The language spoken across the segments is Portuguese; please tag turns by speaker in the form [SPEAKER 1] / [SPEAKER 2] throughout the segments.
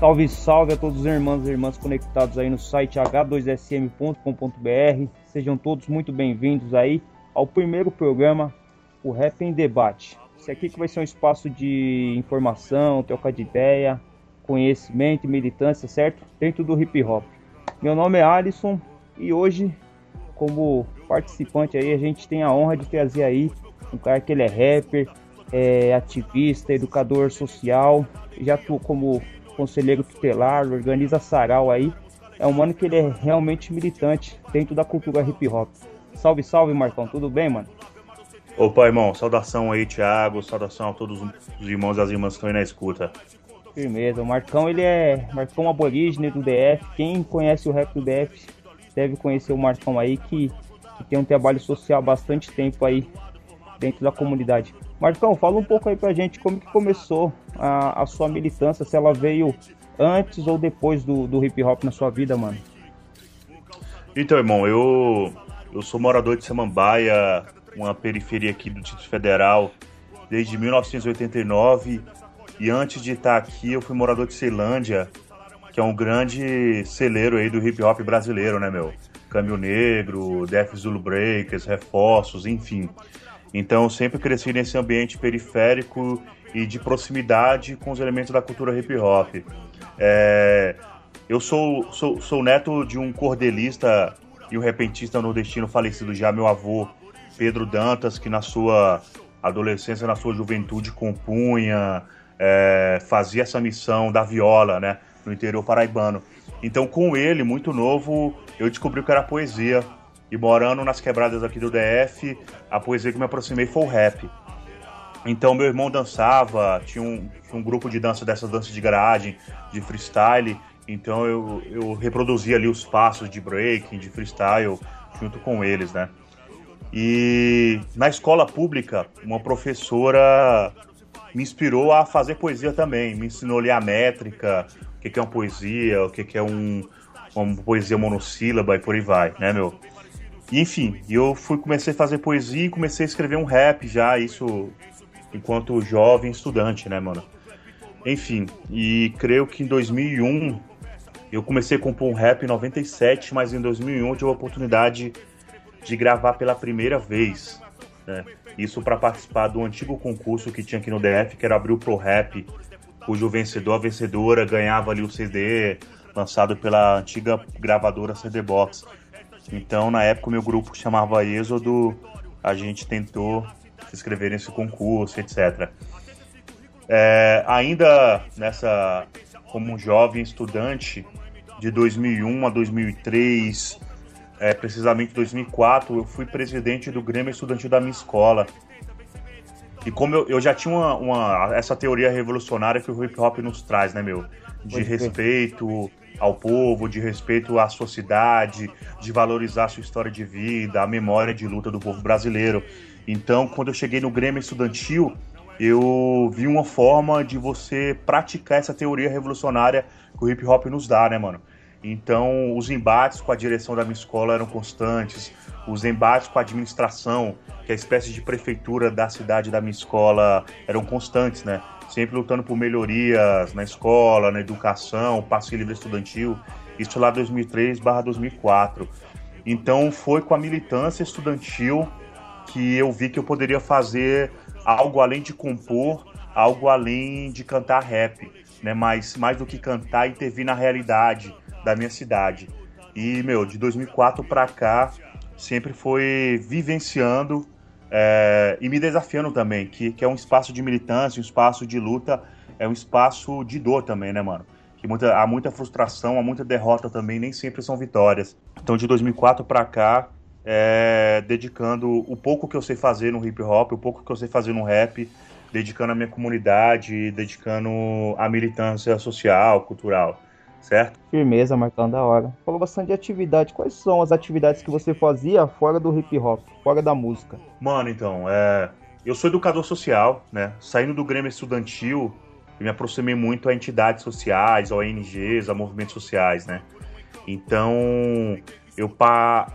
[SPEAKER 1] Salve, salve a todos os irmãos e irmãs conectados aí no site h2sm.com.br. Sejam todos muito bem-vindos aí ao primeiro programa, o Rap em Debate. Esse aqui que vai ser um espaço de informação, troca de ideia, conhecimento militância, certo? Dentro do hip hop. Meu nome é Alisson e hoje, como participante aí, a gente tem a honra de trazer aí um cara que ele é rapper, é ativista, educador social, já atuou como conselheiro tutelar, organiza sarau aí. É um mano que ele é realmente militante dentro da cultura hip hop. Salve, salve, Marcão, tudo bem, mano?
[SPEAKER 2] Opa, irmão, saudação aí, Thiago, saudação a todos os irmãos e as irmãs que estão aí na escuta.
[SPEAKER 1] Firmeza, o Marcão ele é Marcão aborígene do DF. Quem conhece o rap do DF deve conhecer o Marcão aí, que, que tem um trabalho social há bastante tempo aí dentro da comunidade. Marcão, fala um pouco aí pra gente como que começou a, a sua militância, se ela veio antes ou depois do, do hip hop na sua vida, mano.
[SPEAKER 2] Então, irmão, eu, eu sou morador de Samambaia, uma periferia aqui do Distrito Federal, desde 1989. E antes de estar aqui, eu fui morador de Ceilândia, que é um grande celeiro aí do hip hop brasileiro, né, meu? Câmbio Negro, Def Zulu Breakers, Reforços, enfim. Então, eu sempre cresci nesse ambiente periférico e de proximidade com os elementos da cultura hip hop. É, eu sou, sou, sou neto de um cordelista e um repentista nordestino falecido já, meu avô Pedro Dantas, que na sua adolescência, na sua juventude, compunha, é, fazia essa missão da viola, né, no interior paraibano. Então, com ele, muito novo, eu descobri o que era poesia. E morando nas quebradas aqui do DF, a poesia que me aproximei foi o rap. Então, meu irmão dançava, tinha um, um grupo de dança dessas danças de garagem, de freestyle. Então, eu, eu reproduzia ali os passos de breaking, de freestyle, junto com eles, né? E na escola pública, uma professora me inspirou a fazer poesia também. Me ensinou ali a métrica, o que é uma poesia, o que é um, uma poesia monossílaba e por aí vai, né, meu? E, enfim, eu fui comecei a fazer poesia e comecei a escrever um rap já, isso enquanto jovem estudante, né, mano? Enfim, e creio que em 2001 eu comecei a compor um rap em 97, mas em 2001 eu tive a oportunidade de gravar pela primeira vez, né? Isso para participar do antigo concurso que tinha aqui no DF, que era Abril Pro Rap, cujo vencedor, a vencedora, ganhava ali o CD lançado pela antiga gravadora CD Box. Então, na época, o meu grupo chamava Êxodo, a gente tentou se inscrever nesse concurso, etc. É, ainda nessa, como jovem estudante, de 2001 a 2003, é, precisamente 2004, eu fui presidente do Grêmio Estudantil da minha escola. E como eu, eu já tinha uma, uma, essa teoria revolucionária que o hip hop nos traz, né, meu? De respeito ao povo, de respeito à sociedade, de valorizar a sua história de vida, a memória de luta do povo brasileiro. Então, quando eu cheguei no Grêmio Estudantil, eu vi uma forma de você praticar essa teoria revolucionária que o hip hop nos dá, né, mano? Então, os embates com a direção da minha escola eram constantes, os embates com a administração, que é a espécie de prefeitura da cidade da minha escola, eram constantes, né? Sempre lutando por melhorias na escola, na educação, passe livre estudantil. Isso lá 2003/2004. Então, foi com a militância estudantil que eu vi que eu poderia fazer algo além de compor, algo além de cantar rap, né? Mas mais do que cantar, intervir na realidade da minha cidade. E, meu, de 2004 para cá, sempre foi vivenciando é, e me desafiando também, que, que é um espaço de militância, um espaço de luta, é um espaço de dor também, né, mano? Que muita, há muita frustração, há muita derrota também, nem sempre são vitórias. Então, de 2004 para cá, é, dedicando o pouco que eu sei fazer no hip hop, o pouco que eu sei fazer no rap, dedicando à minha comunidade, dedicando à militância social, cultural, certo?
[SPEAKER 1] Firmeza, Marcão, da hora. Falou bastante de atividade. Quais são as atividades que você fazia fora do hip hop, fora da música?
[SPEAKER 2] Mano, então, é... eu sou educador social, né? Saindo do Grêmio Estudantil, eu me aproximei muito a entidades sociais, a ONGs, a movimentos sociais, né? Então, eu pa...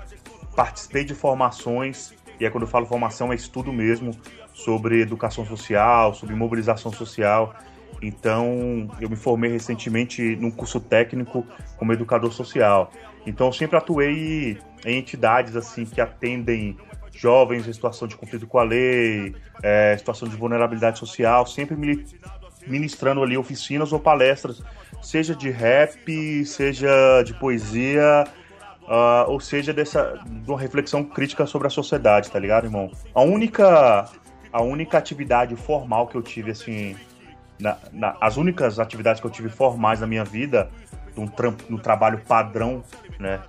[SPEAKER 2] participei de formações, e é quando eu falo formação, é estudo mesmo, sobre educação social, sobre mobilização social. Então, eu me formei recentemente num curso técnico como educador social. Então, eu sempre atuei em entidades assim que atendem jovens em situação de conflito com a lei, é, situação de vulnerabilidade social, sempre ministrando ali oficinas ou palestras, seja de rap, seja de poesia, uh, ou seja dessa de uma reflexão crítica sobre a sociedade, tá ligado, irmão? A única a única atividade formal que eu tive, assim, na, na, as únicas atividades que eu tive formais na minha vida, no, no trabalho padrão, né,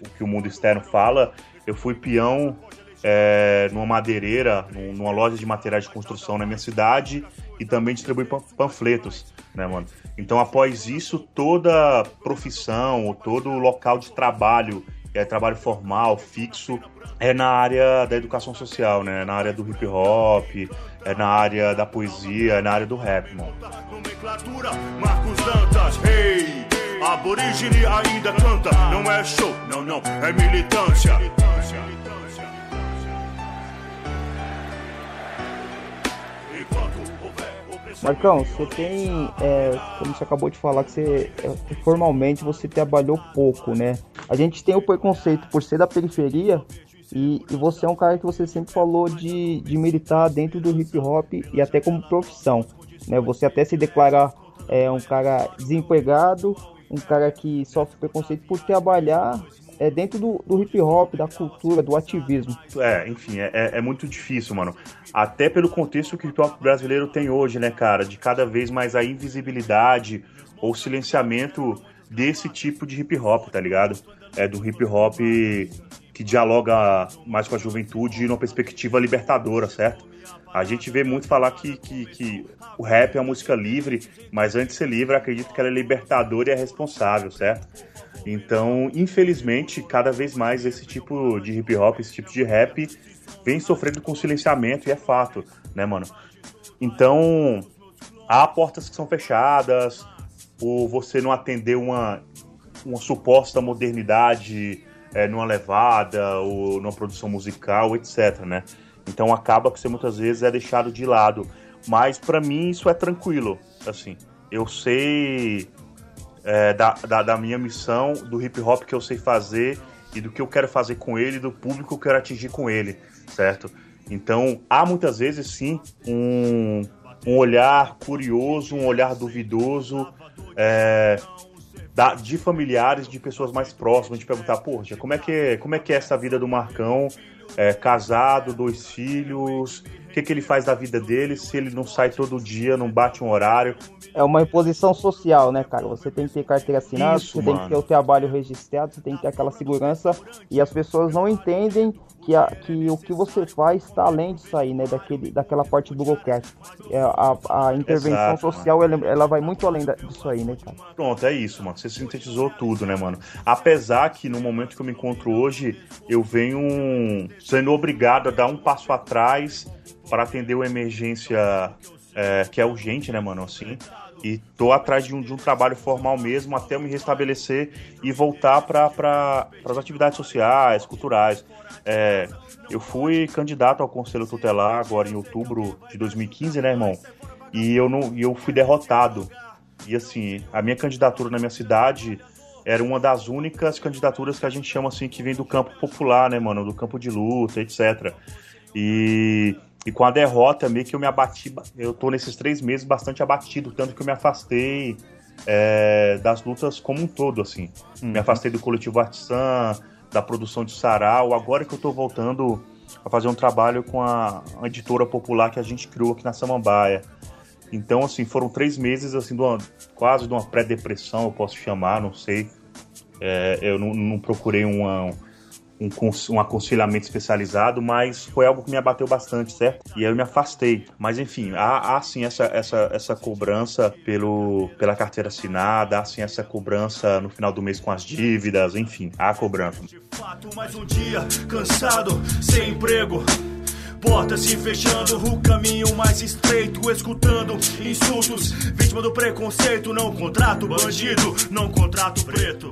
[SPEAKER 2] o que o mundo externo fala, eu fui peão é, numa madeireira, numa loja de materiais de construção na minha cidade e também distribuí panfletos, né, mano? Então, após isso, toda profissão todo local de trabalho é trabalho formal, fixo, é na área da educação social, né? Na área do hip hop, é na área da poesia, é na área do rap, mano. Aborígene ainda canta, não é show, não, não, é militância.
[SPEAKER 1] Marcão, você tem, é, como você acabou de falar, que você é, formalmente você trabalhou pouco, né? A gente tem o preconceito por ser da periferia e, e, você é um cara que você sempre falou de, de militar dentro do hip hop e até como profissão, né? Você até se declarar é, um cara desempregado, um cara que sofre preconceito por trabalhar é dentro do, do, hip hop, da cultura, do ativismo.
[SPEAKER 2] É, enfim, é, é, é muito difícil, mano. Até pelo contexto que o hip hop brasileiro tem hoje, né, cara? De cada vez mais a invisibilidade ou silenciamento desse tipo de hip hop, tá ligado? É do hip hop que dialoga mais com a juventude numa perspectiva libertadora, certo? A gente vê muito falar que, que, que, o rap é uma música livre, mas antes de ser livre, acredito que ela é libertadora e é responsável, certo? Então, infelizmente, cada vez mais esse tipo de hip hop, esse tipo de rap, vem sofrendo com silenciamento e é fato, né, mano? Então, há portas que são fechadas, ou você não atender uma, uma suposta modernidade é, numa levada ou numa produção musical, etc, né? Então acaba que você muitas vezes é deixado de lado. Mas para mim isso é tranquilo, assim. Eu sei é, da, da, da, minha missão, do hip hop que eu sei fazer e do que eu quero fazer com ele, do público que eu quero atingir com ele, certo? Então, há muitas vezes sim um, um olhar curioso, um olhar duvidoso é, da, de familiares, de pessoas mais próximas, de perguntar, poxa, como é que é, como é, que é essa vida do Marcão? É, casado, dois filhos, que, que ele faz da vida dele se ele não sai todo dia, não bate um horário?
[SPEAKER 1] é uma imposição social, né, cara? Você tem que ter carteira assinada, Isso, você mano. tem que ter o trabalho registrado, você tem que ter aquela segurança e as pessoas não entendem que, a, que o que você faz está além disso aí, né? Daquele, daquela parte burocrática. É, a, a intervenção Exato, social, ela, ela, vai muito além da, disso aí, né, cara?
[SPEAKER 2] Pronto, é isso, mano. Você sintetizou tudo, né, mano? Apesar que no momento que eu me encontro hoje, eu venho sendo obrigado a dar um passo atrás para atender uma emergência é, que é urgente, né, mano? Assim, e tô atrás de um, de um trabalho formal mesmo até eu me restabelecer e voltar para pra, as atividades sociais, culturais. É, eu fui candidato ao Conselho Tutelar agora em outubro de 2015, né, irmão? E eu, não, eu fui derrotado. E assim, a minha candidatura na minha cidade era uma das únicas candidaturas que a gente chama assim que vem do campo popular, né, mano? Do campo de luta, etc. E e com a derrota, meio que eu me abati. Eu tô nesses três meses bastante abatido, tanto que eu me afastei é, das lutas como um todo, assim. Uhum. Me afastei do coletivo Artisan, da produção de sarau. Agora que eu tô voltando a fazer um trabalho com a, a editora popular que a gente criou aqui na Samambaia. Então, assim, foram três meses, assim, de uma, quase de uma pré-depressão, eu posso chamar, não sei. É, eu não, não procurei uma, um, um aconselhamento especializado, mas foi algo que me abateu bastante, certo? E aí eu me afastei. Mas enfim, há, há sim essa, essa, essa cobrança pelo, pela carteira assinada, há sim essa cobrança no final do mês com as dívidas, enfim, há cobrança.
[SPEAKER 3] De fato, mais um dia cansado, sem emprego. Portas se fechando, o caminho mais estreito, escutando insultos, vítima do preconceito. Não contrato bandido, não contrato preto.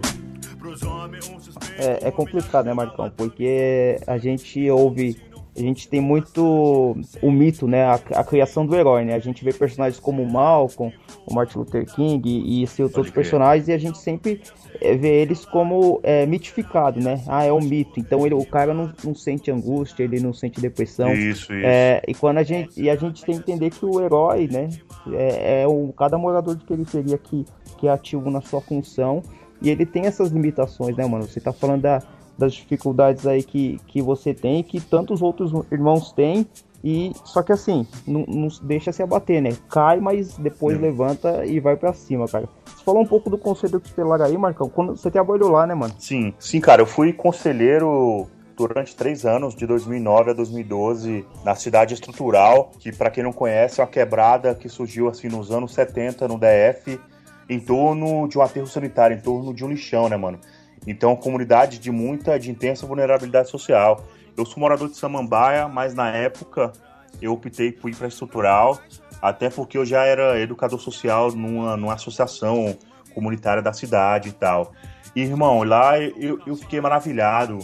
[SPEAKER 1] É, é complicado, né, Marcão? Porque a gente ouve a gente tem muito o mito, né? A, a, criação do herói, né? A gente vê personagens como o Malcolm, o Martin Luther King e, e esses outros personagens e a gente sempre é, vê eles como é, mitificado, né? Ah, é um mito. Então ele, o cara não, não sente angústia, ele não sente depressão.
[SPEAKER 2] Isso, isso.
[SPEAKER 1] É, e quando a gente e a gente tem que entender que o herói, né? É, é o cada morador de periferia que que é ativo na sua função e ele tem essas limitações, né, mano? Você tá falando da, das dificuldades aí que, que você tem, que tantos outros irmãos têm, e só que assim, não, não deixa se abater, né? Cai, mas depois Sim. levanta e vai para cima, cara. Você falou um pouco do conselho tutelar aí, Marcão. Quando você trabalhou lá, né, mano?
[SPEAKER 2] Sim, sim, cara. Eu fui conselheiro durante três anos, de 2009 a 2012, na cidade estrutural, que para quem não conhece é uma quebrada que surgiu assim nos anos 70 no DF em torno de um aterro sanitário, em torno de um lixão, né, mano? Então, comunidade de muita, de intensa vulnerabilidade social. Eu sou morador de Samambaia, mas na época eu optei por ir para estrutural, até porque eu já era educador social numa, numa associação comunitária da cidade e tal. E, irmão, lá eu, eu fiquei maravilhado,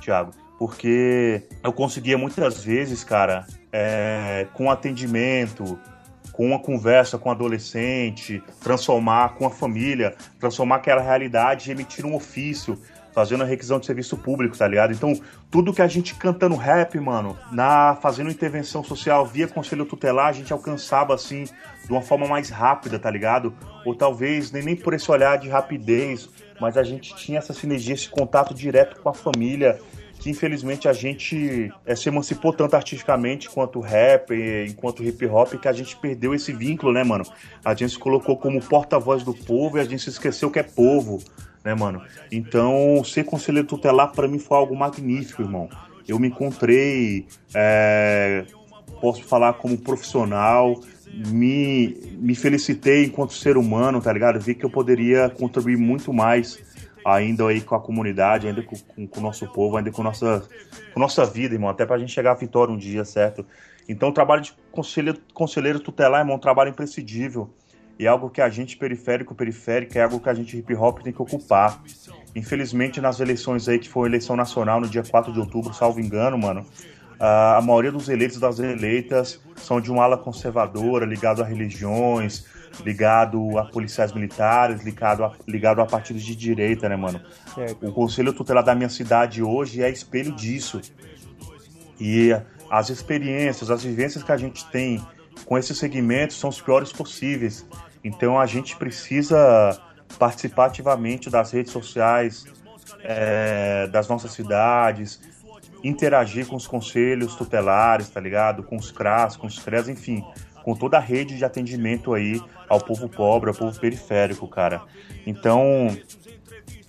[SPEAKER 2] Thiago, porque eu conseguia muitas vezes, cara, é, com atendimento, com uma conversa com o adolescente, transformar com a família, transformar aquela realidade e emitir um ofício, fazendo a requisição de serviço público, tá ligado? Então, tudo que a gente cantando rap, mano, na fazendo intervenção social via conselho tutelar, a gente alcançava assim de uma forma mais rápida, tá ligado? Ou talvez nem, nem por esse olhar de rapidez, mas a gente tinha essa sinergia, esse contato direto com a família que infelizmente a gente é, se emancipou tanto artisticamente quanto rap, enquanto hip hop, que a gente perdeu esse vínculo, né, mano? A gente se colocou como porta-voz do povo e a gente se esqueceu que é povo, né, mano? Então, ser conselheiro tutelar para mim foi algo magnífico, irmão. Eu me encontrei, é, posso falar como profissional, me, me felicitei enquanto ser humano, tá ligado? Vi que eu poderia contribuir muito mais ainda aí com a comunidade, ainda com, com, com o nosso povo, ainda com nossa, com nossa vida, irmão, até pra gente chegar à vitória um dia, certo? Então o trabalho de conselheiro, conselheiro tutelar, irmão, é um trabalho imprescindível. E é algo que a gente periférico, periférico, é algo que a gente hip hop tem que ocupar. Infelizmente, nas eleições aí, que foi eleição nacional no dia 4 de outubro, salvo engano, mano, a maioria dos eleitos das eleitas são de uma ala conservadora, ligado a religiões, ligado a policiais militares, ligado a, ligado a partidos de direita, né, mano? O Conselho Tutelar da minha cidade hoje é espelho disso. E as experiências, as vivências que a gente tem com esses segmentos são os piores possíveis. Então a gente precisa participar ativamente das redes sociais é, das nossas cidades, interagir com os conselhos tutelares, tá ligado? Com os CRAS, com os CRES, enfim, com toda a rede de atendimento aí ao povo pobre, ao povo periférico, cara. Então,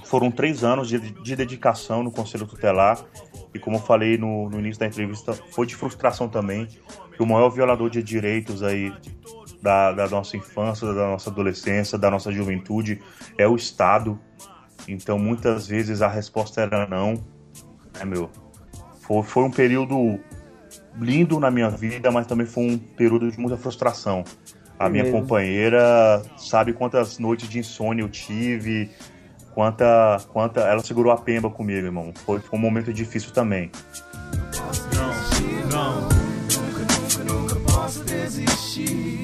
[SPEAKER 2] foram três anos de, de dedicação no Conselho Tutelar e como eu falei no, no, início da entrevista, foi de frustração também que o maior violador de direitos aí da, da, nossa infância, da nossa adolescência, da nossa juventude é o Estado. Então muitas vezes a resposta era não, né, meu? Foi, foi um período lindo na minha vida, mas também foi um período de muita frustração. A minha mesmo. companheira sabe quantas noites de insônia eu tive, quanta, quanta. Ela segurou a pemba comigo, irmão. Foi, foi um momento difícil também. Não, não, nunca, nunca, nunca posso desistir.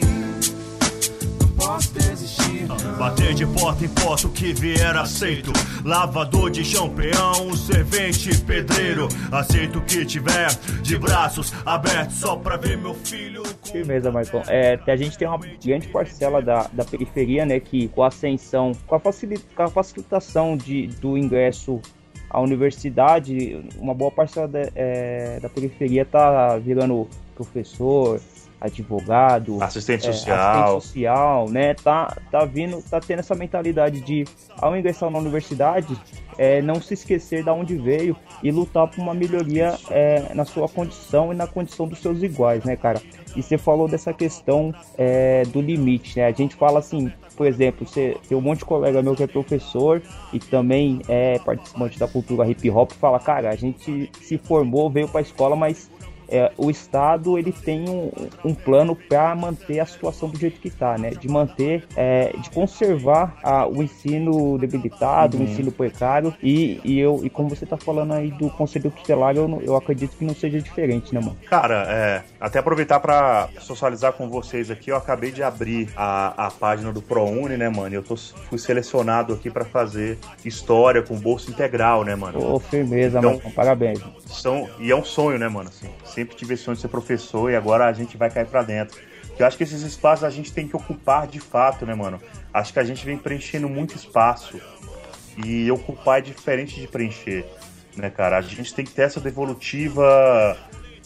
[SPEAKER 3] Bater de porta em porta o que vier aceito. Lavador de chão, peão, servente, pedreiro. Aceito o que tiver de braços abertos só pra ver meu filho.
[SPEAKER 1] Firmeza, Marcão. É, a gente tem uma grande parcela da, da periferia, né? Que com a ascensão, com a, facilita, com a facilitação de, do ingresso à universidade, uma boa parcela é, da periferia tá virando professor, advogado,
[SPEAKER 2] assistente
[SPEAKER 1] é,
[SPEAKER 2] social,
[SPEAKER 1] assistente social, né? Tá, tá vindo, tá tendo essa mentalidade de, ao ingressar na universidade, é, não se esquecer de onde veio e lutar por uma melhoria é, na sua condição e na condição dos seus iguais, né, cara? E você falou dessa questão é, do limite, né? A gente fala assim, por exemplo, você tem um monte de colega meu que é professor e também é participante da cultura hip hop, fala, cara, a gente se formou, veio para a escola, mas é, o Estado ele tem um, um plano para manter a situação do jeito que está, né? De manter, é, de conservar a, o ensino debilitado, uhum. o ensino precário e, e, eu, e como você está falando aí do Conselho Tutelar, eu, eu acredito que não seja diferente, né, mano?
[SPEAKER 2] Cara, é, até aproveitar para socializar com vocês aqui, eu acabei de abrir a, a página do ProUni, né, mano? Eu tô, fui selecionado aqui para fazer história com bolsa integral, né, mano?
[SPEAKER 1] Ô, firmeza, então, mano. Parabéns.
[SPEAKER 2] São, e é um sonho, né, mano? Assim, sempre tive esse sonho de ser professor e agora a gente vai cair para dentro. Eu acho que esses espaços a gente tem que ocupar de fato, né, mano? Acho que a gente vem preenchendo muito espaço e ocupar é diferente de preencher, né, cara? A gente tem que ter essa devolutiva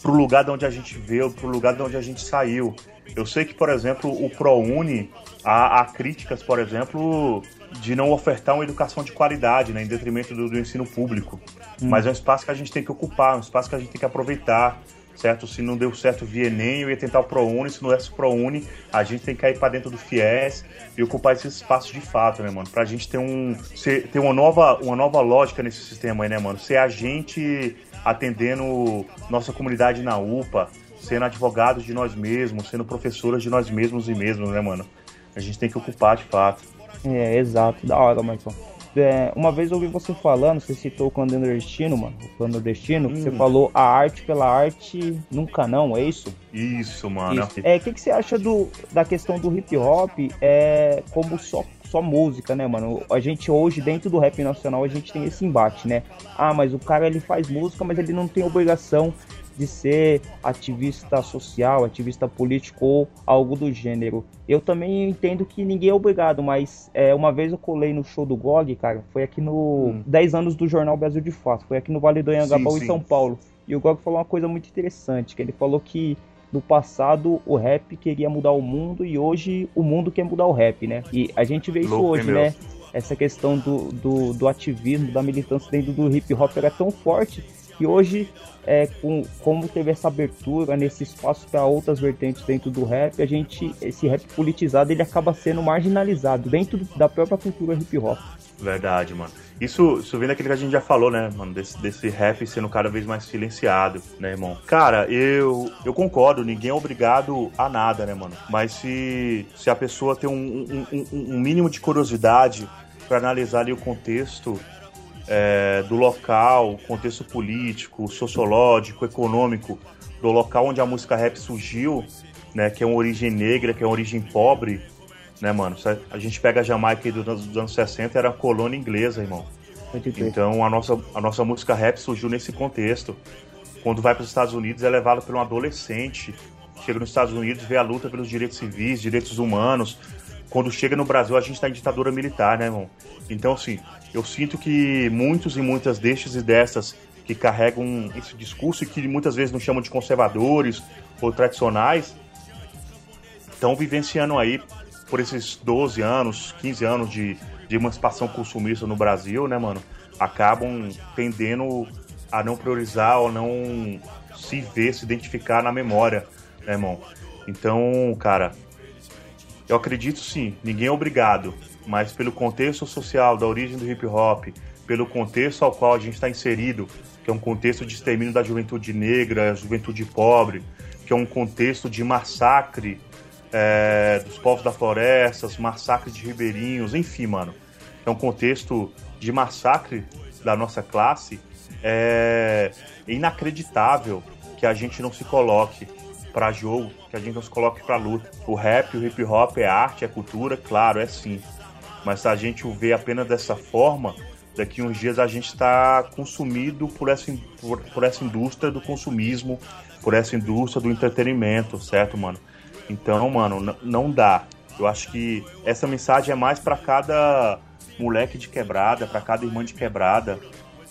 [SPEAKER 2] pro lugar de onde a gente veio, pro lugar de onde a gente saiu. Eu sei que, por exemplo, o ProUni, há, há críticas, por exemplo, de não ofertar uma educação de qualidade, né, em detrimento do, do ensino público. Hum. Mas é um espaço que a gente tem que ocupar, um espaço que a gente tem que aproveitar certo? Se não deu certo via Enem, eu ia tentar o ProUni, se não desse o ProUni, a gente tem que cair para dentro do FIES e ocupar esse espaço de fato, né, mano? Pra gente ter um ter uma nova uma nova lógica nesse sistema aí, né, mano? Ser a gente atendendo nossa comunidade na UPA, sendo advogados de nós mesmos, sendo professoras de nós mesmos e mesmos, né, mano? A gente tem que ocupar de fato.
[SPEAKER 1] É, exato, da hora, Marcão. É, uma vez eu ouvi você falando, você citou o clandestino, mano, o clandestino, hum. você falou a arte pela arte nunca não, é isso?
[SPEAKER 2] Isso, mano. Isso.
[SPEAKER 1] É, o que, que você acha do, da questão do hip hop é, como só só música, né, mano? A gente hoje, dentro do rap nacional, a gente tem esse embate, né? Ah, mas o cara ele faz música, mas ele não tem obrigação de ser ativista social, ativista político ou algo do gênero. Eu também entendo que ninguém é obrigado, mas é, uma vez eu colei no show do GOG, cara, foi aqui no hum. 10 anos do Jornal Brasil de Fato, foi aqui no Vale do Anhangabaú, em São Paulo. E o GOG falou uma coisa muito interessante, que ele falou que no passado o rap queria mudar o mundo e hoje o mundo quer mudar o rap, né? E a gente vê isso Louco, hoje, né? Essa questão do, do, do, ativismo, da militância dentro do hip hop era tão forte que hoje, é, com, como teve essa abertura nesse espaço para outras vertentes dentro do rap, a gente, esse rap politizado, ele acaba sendo marginalizado dentro da própria cultura hip hop.
[SPEAKER 2] Verdade, mano. Isso, isso vem daquilo que a gente já falou, né, mano? Desse, desse rap sendo cada vez mais silenciado, né, irmão? Cara, eu, eu concordo, ninguém é obrigado a nada, né, mano? Mas se, se a pessoa tem um, um, um mínimo de curiosidade para analisar ali o contexto é, do local, contexto político, sociológico, econômico do local onde a música rap surgiu, né, que é uma origem negra, que é uma origem pobre, né, mano? A gente pega a Jamaica dos, dos anos 60, era colônia inglesa, irmão. Então a nossa, a nossa música rap surgiu nesse contexto. Quando vai para os Estados Unidos é levado por um adolescente. Chega nos Estados Unidos, vê a luta pelos direitos civis, direitos humanos. Quando chega no Brasil, a gente está em ditadura militar, né, irmão? Então, assim, eu sinto que muitos e muitas destes e dessas que carregam esse discurso e que muitas vezes nos chamam de conservadores ou tradicionais estão vivenciando aí por esses 12 anos, 15 anos de, de emancipação consumista no Brasil, né, mano? Acabam tendendo a não priorizar ou não se ver, se identificar na memória, né, irmão? Então, cara, eu acredito sim, ninguém é obrigado, mas pelo contexto social da origem do hip hop, pelo contexto ao qual a gente está inserido, que é um contexto de extermínio da juventude negra, juventude pobre, que é um contexto de massacre é, dos povos da floresta, massacre de ribeirinhos, enfim, mano. É um contexto de massacre da nossa classe. É inacreditável que a gente não se coloque para jogo, que a gente não se coloque para luta. O rap, o hip hop é arte, é cultura, claro, é sim. Mas a gente o vê apenas dessa forma, daqui uns dias a gente está consumido por essa, por, por, essa indústria do consumismo, por essa indústria do entretenimento, certo, mano? Então, mano, não dá. Eu acho que essa mensagem é mais para cada moleque de quebrada, para cada irmã de quebrada,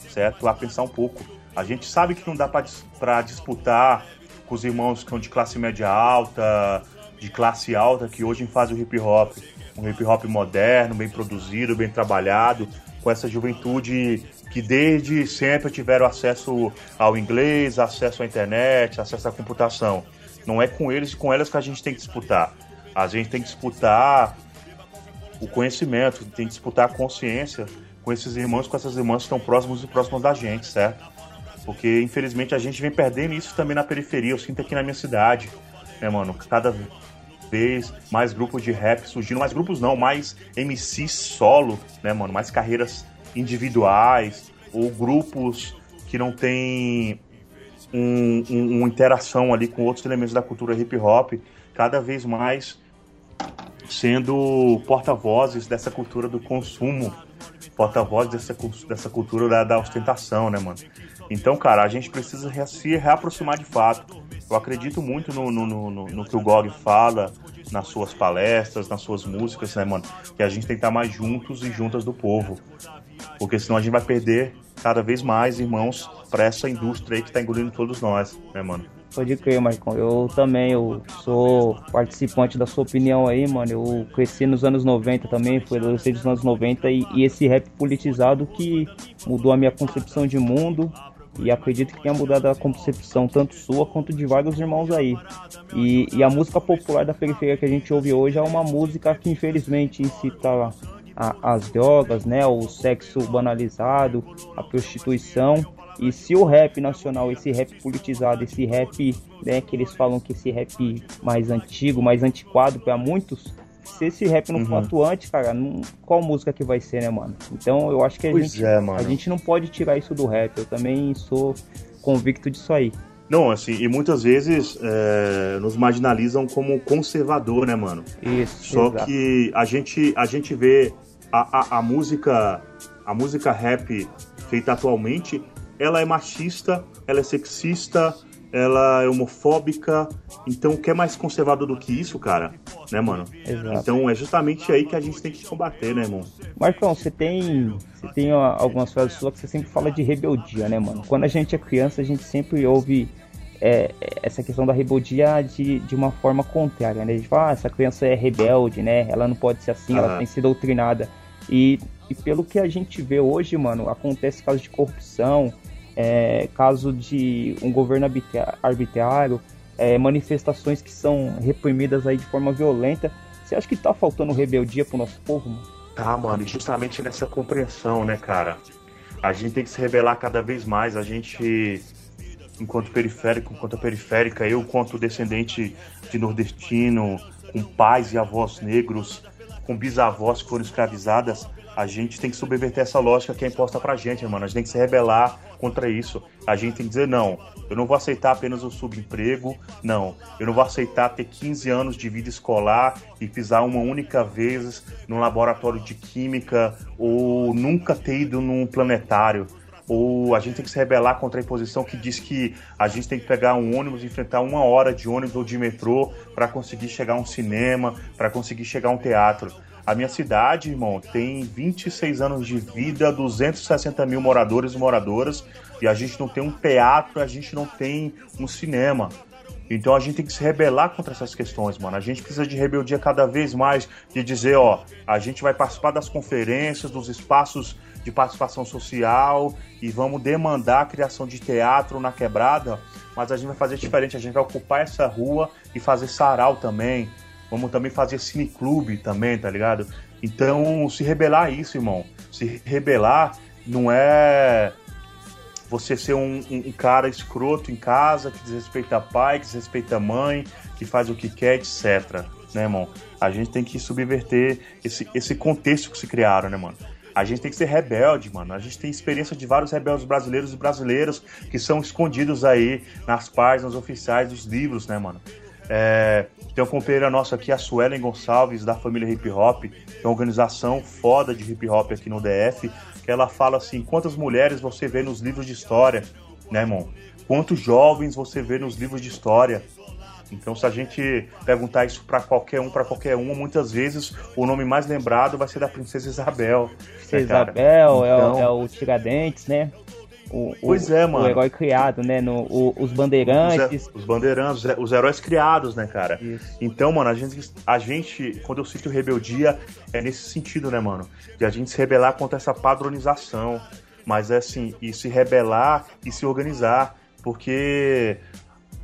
[SPEAKER 2] certo? Lá pensar um pouco. A gente sabe que não dá para disputar com os irmãos que são de classe média alta, de classe alta, que hoje fazem o hip hop. Um hip hop moderno, bem produzido, bem trabalhado, com essa juventude que desde sempre tiveram acesso ao inglês, acesso à internet, acesso à computação. Não é com eles e com elas que a gente tem que disputar. A gente tem que disputar o conhecimento, tem que disputar a consciência com esses irmãos, com essas irmãs que estão próximos e próximos da gente, certo? Porque infelizmente a gente vem perdendo isso também na periferia. Eu sinto aqui na minha cidade, né, mano? Cada mais grupos de rap surgindo, mais grupos não, mais MC solo, né, mano? Mais carreiras individuais ou grupos que não têm um, um, uma interação ali com outros elementos da cultura hip hop, cada vez mais sendo porta-vozes dessa cultura do consumo, porta-voz dessa, dessa cultura da, da, ostentação, né, mano? Então, cara, a gente precisa se reaproximar de fato. Eu acredito muito no, no, no, no que o Gog fala nas suas palestras, nas suas músicas, né, mano? Que a gente tem que estar mais juntos e juntas do povo. Porque senão a gente vai perder cada vez mais irmãos para essa indústria aí que tá engolindo todos nós, né, mano?
[SPEAKER 1] Pode crer, Marcão. Eu também, eu sou participante da sua opinião aí, mano. Eu cresci nos anos 90 também, fui adolescente dos anos 90 e, e esse rap politizado que mudou a minha concepção de mundo e acredito que tenha mudado a concepção tanto sua quanto de vários irmãos aí. E, e, a música popular da periferia que a gente ouve hoje é uma música que infelizmente incita a, as drogas, né, o sexo banalizado, a prostituição. E se o rap nacional, esse rap politizado, esse rap, né, que eles falam que esse rap mais antigo, mais antiquado para muitos, se esse rap não uhum. for atuante, cara, não, qual música que vai ser, né, mano? Então eu acho que a, gente, é, a gente não pode tirar isso do rap. Eu também sou convicto disso aí.
[SPEAKER 2] Não, assim, e muitas vezes é, nos marginalizam como conservador, né, mano?
[SPEAKER 1] Isso.
[SPEAKER 2] Só exato. que a gente, a gente vê a, a, a música a música rap feita atualmente ela é machista, ela é sexista, ela é homofóbica. Então, o que é mais conservador do que isso, cara? Né, mano?
[SPEAKER 1] Exato.
[SPEAKER 2] Então, é justamente aí que a gente tem que combater, né, irmão?
[SPEAKER 1] Marcão, você tem, você tem algumas frases suas que você sempre fala de rebeldia, né, mano? Quando a gente é criança, a gente sempre ouve é, essa questão da rebeldia de, de uma forma contrária, né? A gente fala, ah, essa criança é rebelde, né? Ela não pode ser assim, ela tem que ser doutrinada. E, e pelo que a gente vê hoje, mano, acontece casos de corrupção, é, caso de um governo arbitrário, é, manifestações que são reprimidas aí de forma violenta. Você acha que tá faltando rebeldia pro nosso povo, mano?
[SPEAKER 2] Tá, mano, e justamente nessa compreensão, né, cara? A gente tem que se rebelar cada vez mais. A gente, enquanto periférico, enquanto periférica, eu, quanto descendente de nordestino, com pais e avós negros, com bisavós que foram escravizadas, a gente tem que subverter essa lógica que é imposta pra gente, mano. A gente tem que se rebelar contra isso. A gente tem que dizer, não, eu não vou aceitar apenas o subemprego, não. Eu não vou aceitar ter 15 anos de vida escolar e pisar uma única vez num laboratório de química ou nunca ter ido num planetário ou a gente tem que se rebelar contra a imposição que diz que a gente tem que pegar um ônibus enfrentar uma hora de ônibus ou de metrô para conseguir chegar a um cinema, para conseguir chegar a um teatro. A minha cidade, irmão, tem 26 anos de vida, 260 mil moradores e moradoras, e a gente não tem um teatro, a gente não tem um cinema. Então a gente tem que se rebelar contra essas questões, mano. A gente precisa de rebeldia cada vez mais, de dizer, ó, a gente vai participar das conferências, dos espaços de participação social e vamos demandar a criação de teatro na quebrada, mas a gente vai fazer diferente, a gente vai ocupar essa rua e fazer sarau também, Vamos também fazer cineclube também, tá ligado? Então, se rebelar a isso, irmão. Se rebelar não é você ser um, um, cara escroto em casa, que desrespeita pai, que desrespeita mãe, que faz o que quer, etc. Né, irmão? A gente tem que subverter esse, esse contexto que se criaram, né, mano? A gente tem que ser rebelde, mano. A gente tem experiência de vários rebeldes brasileiros e brasileiros que são escondidos aí nas páginas oficiais dos livros, né, mano? É, tem uma companheira nossa aqui, a Suelen Gonçalves, da família Hip Hop, que é uma organização foda de hip hop aqui no DF, que ela fala assim: quantas mulheres você vê nos livros de história, né, irmão? Quantos jovens você vê nos livros de história? Então, se a gente perguntar isso para qualquer um, para qualquer uma, muitas vezes o nome mais lembrado vai ser da Princesa Isabel.
[SPEAKER 1] Princesa né, Isabel, então, é, o, então é o Tiradentes, né? O,
[SPEAKER 2] Pois é, mano.
[SPEAKER 1] o herói criado, né? No, o- os bandeirantes.
[SPEAKER 2] Os, os bandeirantes, os he- os heróis criados, né, cara?
[SPEAKER 1] Isso.
[SPEAKER 2] Então, mano, a gente, a gente, quando eu cito rebeldia, é nesse sentido, né, mano? De a gente se rebelar contra essa padronização. Mas é assim, e se rebelar e se organizar. Porque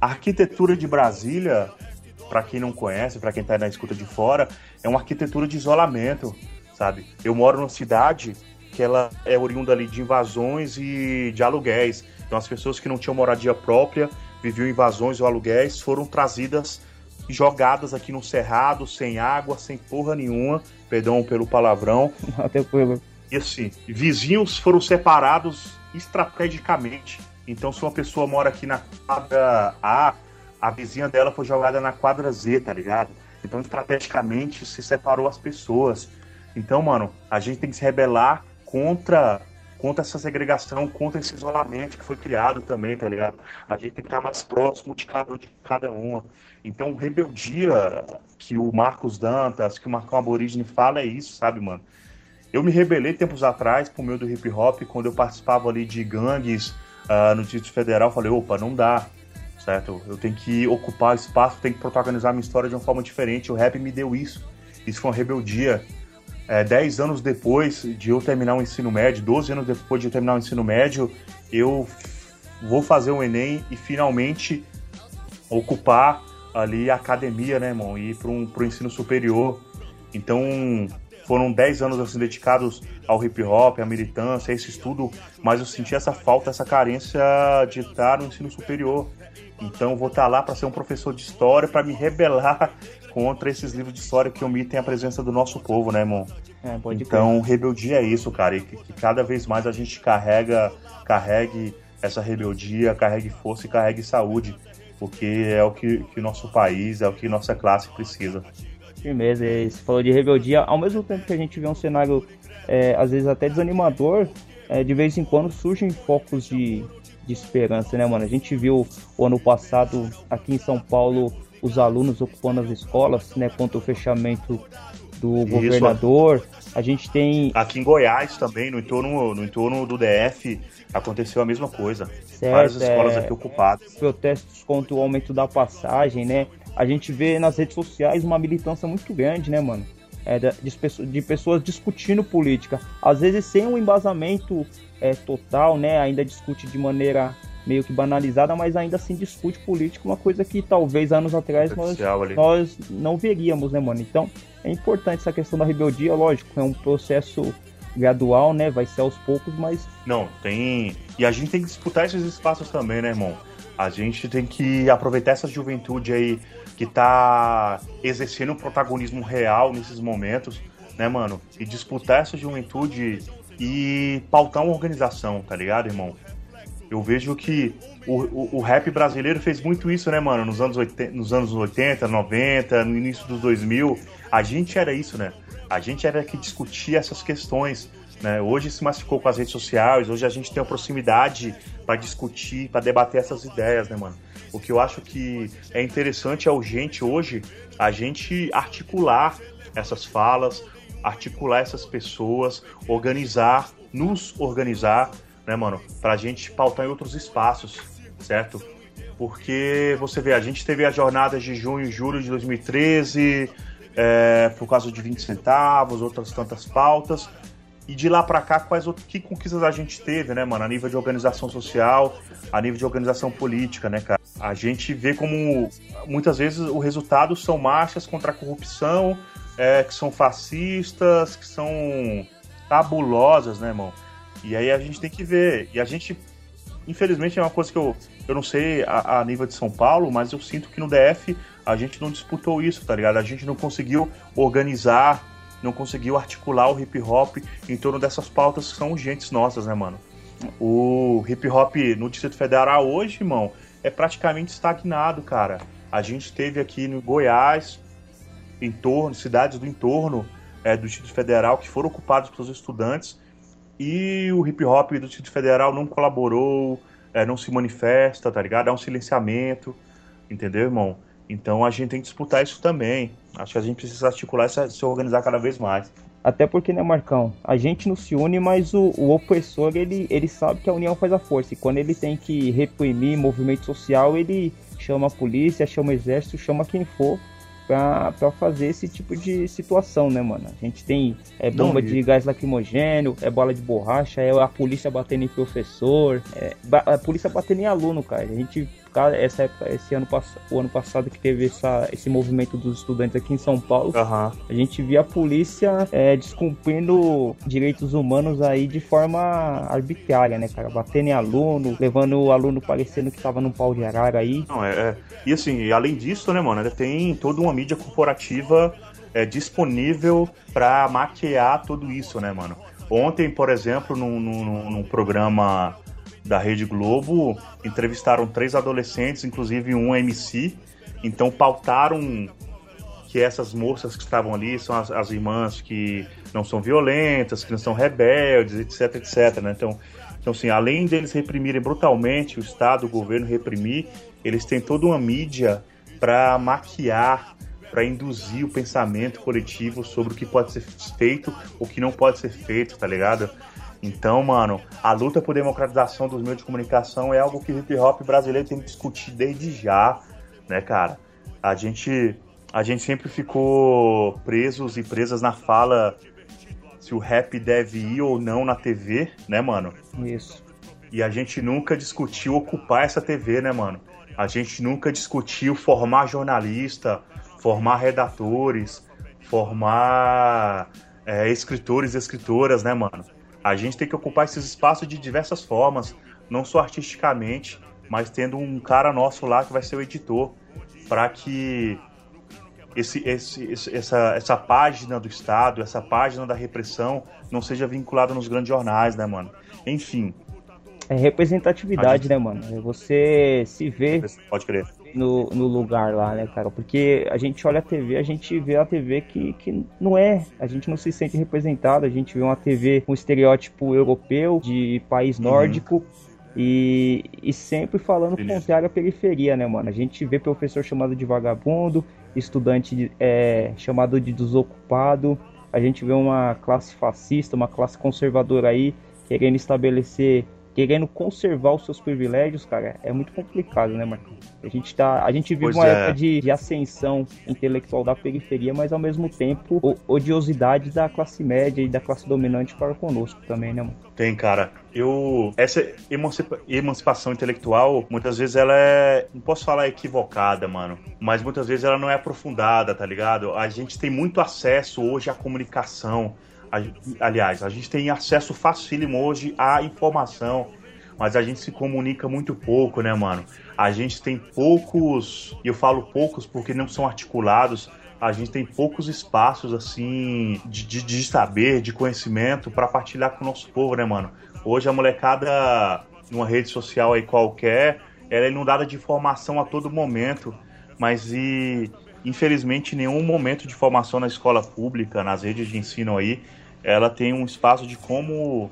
[SPEAKER 2] a arquitetura de Brasília, pra quem não conhece, pra quem tá na escuta de fora, é uma arquitetura de isolamento, sabe? Eu moro numa cidade que ela é oriunda ali de invasões e de aluguéis. Então as pessoas que não tinham moradia própria, viviam invasões ou aluguéis, foram trazidas e jogadas aqui no cerrado, sem água, sem porra nenhuma, perdão pelo palavrão.
[SPEAKER 1] Até pelo-
[SPEAKER 2] E assim, vizinhos foram separados estrategicamente. Então, se uma pessoa mora aqui na quadra A, a vizinha dela foi jogada na quadra Z, tá ligado? Então, estrategicamente, se separou as pessoas. Então, mano, a gente tem que se rebelar contra, contra essa segregação, contra esse isolamento que foi criado também, tá ligado? A gente tem que estar mais próximo de cada, de cada uma. Então, rebeldia que o Marcos Dantas, que o Marcão Aborígene fala é isso, sabe, mano? Eu me rebelei tempos atrás por meio do hip hop, quando eu participava ali de gangues ah, no Distrito Federal, falei, opa, não dá, certo? Eu tenho que ocupar espaço, tenho que protagonizar minha história de uma forma diferente. O rap me deu isso. Isso foi uma rebeldia. É, dez anos depois de eu terminar o ensino médio, 12 anos depois de eu terminar o ensino médio, eu vou fazer o Enem e finalmente ocupar ali a academia, né, irmão? E ir para um, pro ensino superior. Então, foram 10 anos assim dedicados ao hip hop, à militância, a esse estudo, mas eu senti essa falta, essa carência de estar no ensino superior. Então, vou estar lá para ser um professor de história, para me rebelar contra esses livros de história que omitem a presença do nosso povo, né, irmão?
[SPEAKER 1] É.
[SPEAKER 2] Então, rebeldia é isso, cara, e que, que cada vez mais a gente carrega, carregue essa rebeldia, carregue força e carregue saúde, porque é o que, que o nosso país, é o que nossa classe precisa.
[SPEAKER 1] Firmeza, e você falou de rebeldia. Ao mesmo tempo que a gente vê um cenário, é, às vezes até desanimador, é, de vez em quando surgem focos de, de esperança, né, mano? A gente viu o ano passado aqui em São Paulo os alunos ocupando as escolas, né, contra o fechamento do
[SPEAKER 2] Isso.
[SPEAKER 1] governador. A gente tem
[SPEAKER 2] Aqui em Goiás também, no entorno, no entorno do DF, aconteceu a mesma coisa.
[SPEAKER 1] Certo,
[SPEAKER 2] Várias escolas
[SPEAKER 1] é.
[SPEAKER 2] aqui ocupadas.
[SPEAKER 1] protestos contra o aumento da passagem, né? A gente vê nas redes sociais uma militância muito grande, né, mano? É, de, de pessoas discutindo política. Às vezes sem um embasamento é, total, né? Ainda discute de maneira meio que banalizada, mas ainda assim discute política, uma coisa que talvez anos atrás nós, nós não veríamos, né, mano? Então é importante essa questão da rebeldia, lógico, é um processo gradual, né? Vai ser aos poucos, mas
[SPEAKER 2] Não, tem. E a gente tem que disputar esses espaços também, né, irmão? A gente tem que aproveitar essa juventude aí que tá exercendo um protagonismo real nesses momentos, né, mano? E disputar essa juventude e pautar uma organização, tá ligado, irmão? Eu vejo que o, o, o rap brasileiro fez muito isso, né, mano? Nos anos, 80, nos anos 80, 90, no início dos 2000. A gente era isso, né? A gente era que discutia essas questões. Né? Hoje se massificou com as redes sociais, hoje a gente tem a proximidade para discutir, para debater essas ideias, né, mano? O que eu acho que é interessante, é urgente hoje, a gente articular essas falas, articular essas pessoas, organizar, nos organizar, né, mano? Pra gente pautar em outros espaços, certo? Porque você vê, a gente teve as jornadas de junho e julho de 2013, é, por causa de 20 centavos, outras tantas pautas. E de lá pra cá, quais outras que conquistas a gente teve, né, mano? A nível de organização social, a nível de organização política, né, cara? A gente vê como muitas vezes o resultado são marchas contra a corrupção, é, que são fascistas, que são tabulosas, né, irmão? E aí a gente tem que ver. E a gente, infelizmente, é uma coisa que eu, eu não sei a, a nível de São Paulo, mas eu sinto que no DF a gente não disputou isso, tá ligado? A gente não conseguiu organizar, não conseguiu articular o hip hop em torno dessas pautas que são urgentes nossas, né, mano? O hip hop no Distrito Federal hoje, irmão, é praticamente estagnado, cara. A gente teve aqui no Goiás, entorno, cidades do entorno é, do Distrito Federal que foram ocupadas pelos estudantes e o hip hop do Distrito Federal não colaborou, é, não se manifesta, tá ligado? Há um silenciamento, entendeu, irmão? Então a gente tem que disputar isso também. Acho que a gente precisa articular e se organizar cada vez mais.
[SPEAKER 1] Até porque, né, Marcão? A gente não se une, mas o, o opressor, ele, ele sabe que a união faz a força. E quando ele tem que reprimir movimento social, ele chama a polícia, chama o exército, chama quem for pra, pra fazer esse tipo de situação, né, mano? A gente tem é, bomba
[SPEAKER 2] Não,
[SPEAKER 1] de gás lacrimogêneo, é bola de borracha, é a polícia batendo em professor, é, a polícia batendo em aluno, cara. A gente, cara, essa época, esse ano, o ano passado que teve essa, esse movimento dos estudantes aqui em São Paulo,
[SPEAKER 2] Aham.
[SPEAKER 1] a gente via a polícia é, descumprindo direitos humanos aí de forma arbitrária, né, cara? Batendo em aluno, levando o aluno parecendo que tava num pau de arara aí.
[SPEAKER 2] Não, é, é- E assim, além disso, né, mano, tem toda uma mídia corporativa é, disponível pra maquiar tudo isso, né, mano? Ontem, por exemplo, num, num, num programa da Rede Globo, entrevistaram três adolescentes, inclusive um MC, então pautaram que essas moças que estavam ali são as, as irmãs que não são violentas, que não são rebeldes, etc, etc, né? Então, então, assim, além deles reprimirem brutalmente, o Estado, o governo reprimir, eles têm toda uma mídia para maquiar, para induzir o pensamento coletivo sobre o que pode ser feito, o que não pode ser feito, tá ligado? Então, mano, a luta por democratização dos meios de comunicação é algo que o hip hop brasileiro tem que discutir desde já, né, cara? A gente, a gente sempre ficou presos e presas na fala se o rap deve ir ou não na TV, né, mano?
[SPEAKER 1] Isso.
[SPEAKER 2] E a gente nunca discutiu ocupar essa TV, né, mano? A gente nunca discutiu formar jornalista, formar redatores, formar é, escritores e escritoras, né, mano? A gente tem que ocupar esses espaços de diversas formas, não só artisticamente, mas tendo um cara nosso lá que vai ser o editor, para que esse, esse, essa, essa página do Estado, essa página da repressão, não seja vinculada nos grandes jornais, né, mano? Enfim,
[SPEAKER 1] É representatividade,
[SPEAKER 2] gente-
[SPEAKER 1] né, mano? Você se ver
[SPEAKER 2] pode crer.
[SPEAKER 1] No, no lugar lá, né, cara? Porque a gente olha a TV, a gente vê a TV que, que não é, a gente não se sente representado, a gente vê uma TV com estereótipo europeu, de país nórdico. E, e sempre falando
[SPEAKER 2] Beleza.
[SPEAKER 1] contrário à periferia, né, mano? A gente vê professor chamado de vagabundo, estudante é, chamado de desocupado, a gente vê uma classe fascista, uma classe conservadora aí, querendo estabelecer querendo conservar os seus privilégios, cara, é muito complicado, né, Marcão? A gente tá, a gente vive
[SPEAKER 2] Pois
[SPEAKER 1] uma
[SPEAKER 2] é.
[SPEAKER 1] época de, de ascensão intelectual da periferia, mas ao mesmo tempo o- odiosidade da classe média e da classe dominante para conosco também, né, mano?
[SPEAKER 2] Tem, cara. Eu. Essa emancipa- emancipação intelectual, muitas vezes ela é. Não posso falar equivocada, mano. Mas muitas vezes ela não é aprofundada, tá ligado? A gente tem muito acesso hoje à comunicação. Aliás, a gente tem acesso facílimo hoje à informação. Mas a gente se comunica muito pouco, né, mano? A gente tem poucos. E eu falo poucos porque não são articulados. A gente tem poucos espaços, assim, de, de, de saber, de conhecimento para partilhar com o nosso povo, né, mano? Hoje a molecada, numa rede social aí qualquer, ela é inundada de informação a todo momento. Mas e infelizmente nenhum momento de formação na escola pública, nas redes de ensino aí, ela tem um espaço de como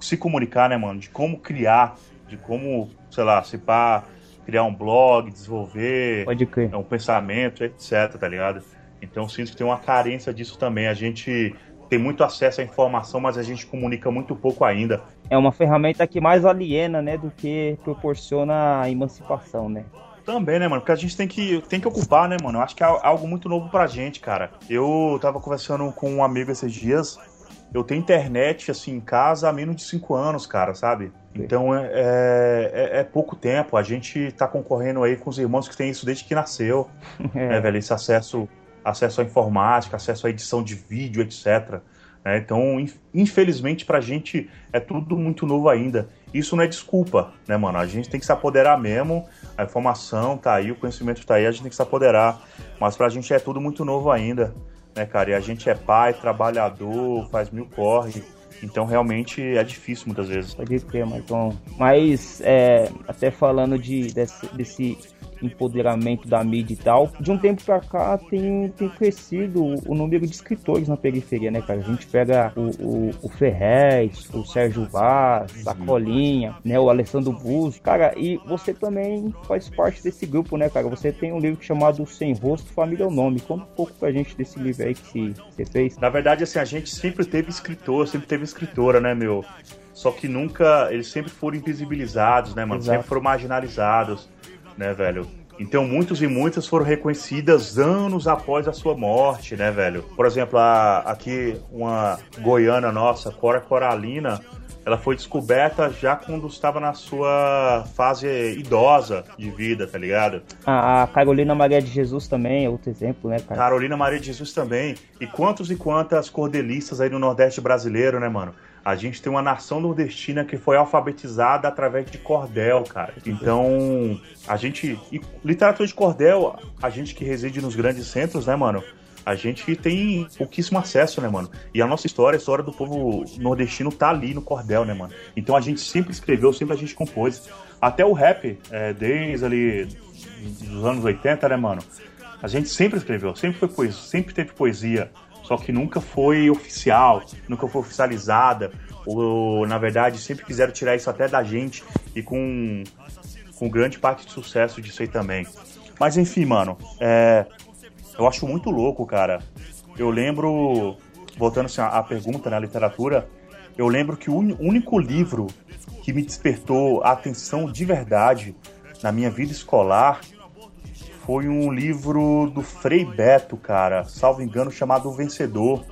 [SPEAKER 2] se comunicar, né, mano? De como criar, de como, sei lá, se pá, criar um blog, desenvolver
[SPEAKER 1] Pode crer.
[SPEAKER 2] um pensamento, etc, tá ligado? Então eu sinto que tem uma carência disso também. A gente tem muito acesso à informação, mas a gente comunica muito pouco ainda.
[SPEAKER 1] É uma ferramenta que mais aliena, né, do que proporciona a emancipação, né?
[SPEAKER 2] Também, né, mano? Porque a gente tem que, tem que ocupar, né, mano? Eu acho que é algo muito novo pra gente, cara. Eu tava conversando com um amigo esses dias. Eu tenho internet, assim, em casa há menos de cinco anos, cara, sabe? Então é, é, é pouco tempo. A gente tá concorrendo aí com os irmãos que têm isso desde que nasceu. né, velho? Esse acesso, acesso à informática, acesso à edição de vídeo, etc. né? Então, in- infelizmente, pra gente é tudo muito novo ainda. Isso não é desculpa, né, mano? A gente tem que se apoderar mesmo. A informação tá aí, o conhecimento tá aí, a gente tem que se apoderar. Mas pra gente é tudo muito novo ainda, né, cara? E a gente é pai, trabalhador, faz mil corre. Então, realmente é difícil muitas vezes.
[SPEAKER 1] Pode crer, Marcão. Mas, é, até falando de, desse, desse empoderamento da mídia e tal. De um tempo pra cá tem, tem crescido o número de escritores na periferia, né, cara? A gente pega o, o, o Ferrez, o Sérgio Vaz, a uhum. Colinha, né, o Alessandro Bus, cara, e você também faz parte desse grupo, né, cara? Você tem um livro chamado Sem Rosto, Família é o Nome. Conta um pouco pra gente desse livro aí que você fez.
[SPEAKER 2] Na verdade, assim, a gente sempre teve escritor, sempre teve escritora, né, meu? Só que nunca, eles sempre foram invisibilizados, né, mano? Exato. Sempre foram marginalizados, né, velho? Então muitos e muitas foram reconhecidas anos após a sua morte, né, velho? Por exemplo, a, aqui uma goiana nossa, Cora Coralina, ela foi descoberta já quando estava na sua fase idosa de vida, tá ligado?
[SPEAKER 1] A, Carolina Maria de Jesus também é outro exemplo, né, cara?
[SPEAKER 2] Carolina Maria de Jesus também. E quantos e quantas cordelistas aí no Nordeste brasileiro, né, mano? A gente tem uma nação nordestina que foi alfabetizada através de cordel, cara. Então, a gente. literatura de cordel, a gente que reside nos grandes centros, né, mano? a gente tem pouquíssimo acesso, né, mano? E a nossa história, a história do povo nordestino tá ali no cordel, né, mano? Então a gente sempre escreveu, sempre a gente compôs. Até o rap, é, desde ali dos anos 80, né, mano? A gente sempre escreveu, sempre foi poesia, sempre teve poesia, só que nunca foi oficial, nunca foi oficializada, ou na verdade sempre quiseram tirar isso até da gente e com, com grande parte de sucesso disso aí também. Mas enfim, mano, é, eu acho muito louco, cara. Eu lembro, voltando assim, à pergunta na né, literatura, eu lembro que o único livro que me despertou a atenção de verdade na minha vida escolar foi um livro do Frei Beto, cara, salvo engano, chamado O Vencedor.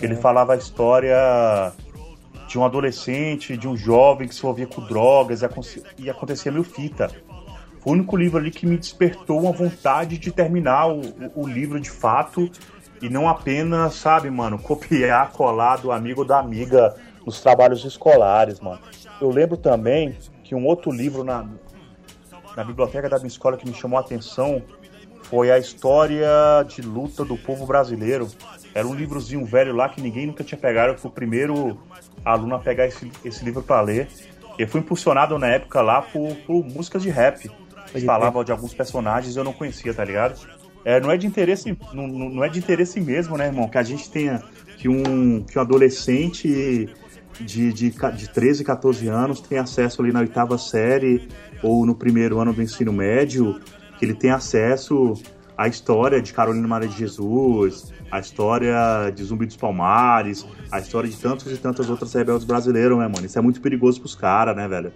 [SPEAKER 2] Ele é. falava a história de um adolescente, de um jovem que se envolvia com drogas e acontecia mil fita. Foi o único livro ali que me despertou uma vontade de terminar o, o, o livro de fato e não apenas, sabe, mano, copiar, colar do amigo ou da amiga nos trabalhos escolares, mano. Eu lembro também que um outro livro na, na biblioteca da minha escola que me chamou a atenção foi a história de luta do povo brasileiro. Era um livrozinho velho lá que ninguém nunca tinha pegado. Eu fui o primeiro aluno a pegar esse, esse livro para ler. Eu fui impulsionado na época lá por, por músicas de rap. Eles falavam de alguns personagens eu não conhecia, tá ligado? É, não é de interesse, não, não é de interesse mesmo, né, irmão? Que a gente tenha que um, que um adolescente de, de, de 13, 14 anos tenha acesso ali na oitava série ou no primeiro ano do ensino médio, que ele tenha acesso à história de Carolina Maria de Jesus, a história de Zumbi dos Palmares, a história de tantos e tantas outras rebeldes brasileiros, né, mano? Isso é muito perigoso pros caras, né, velho?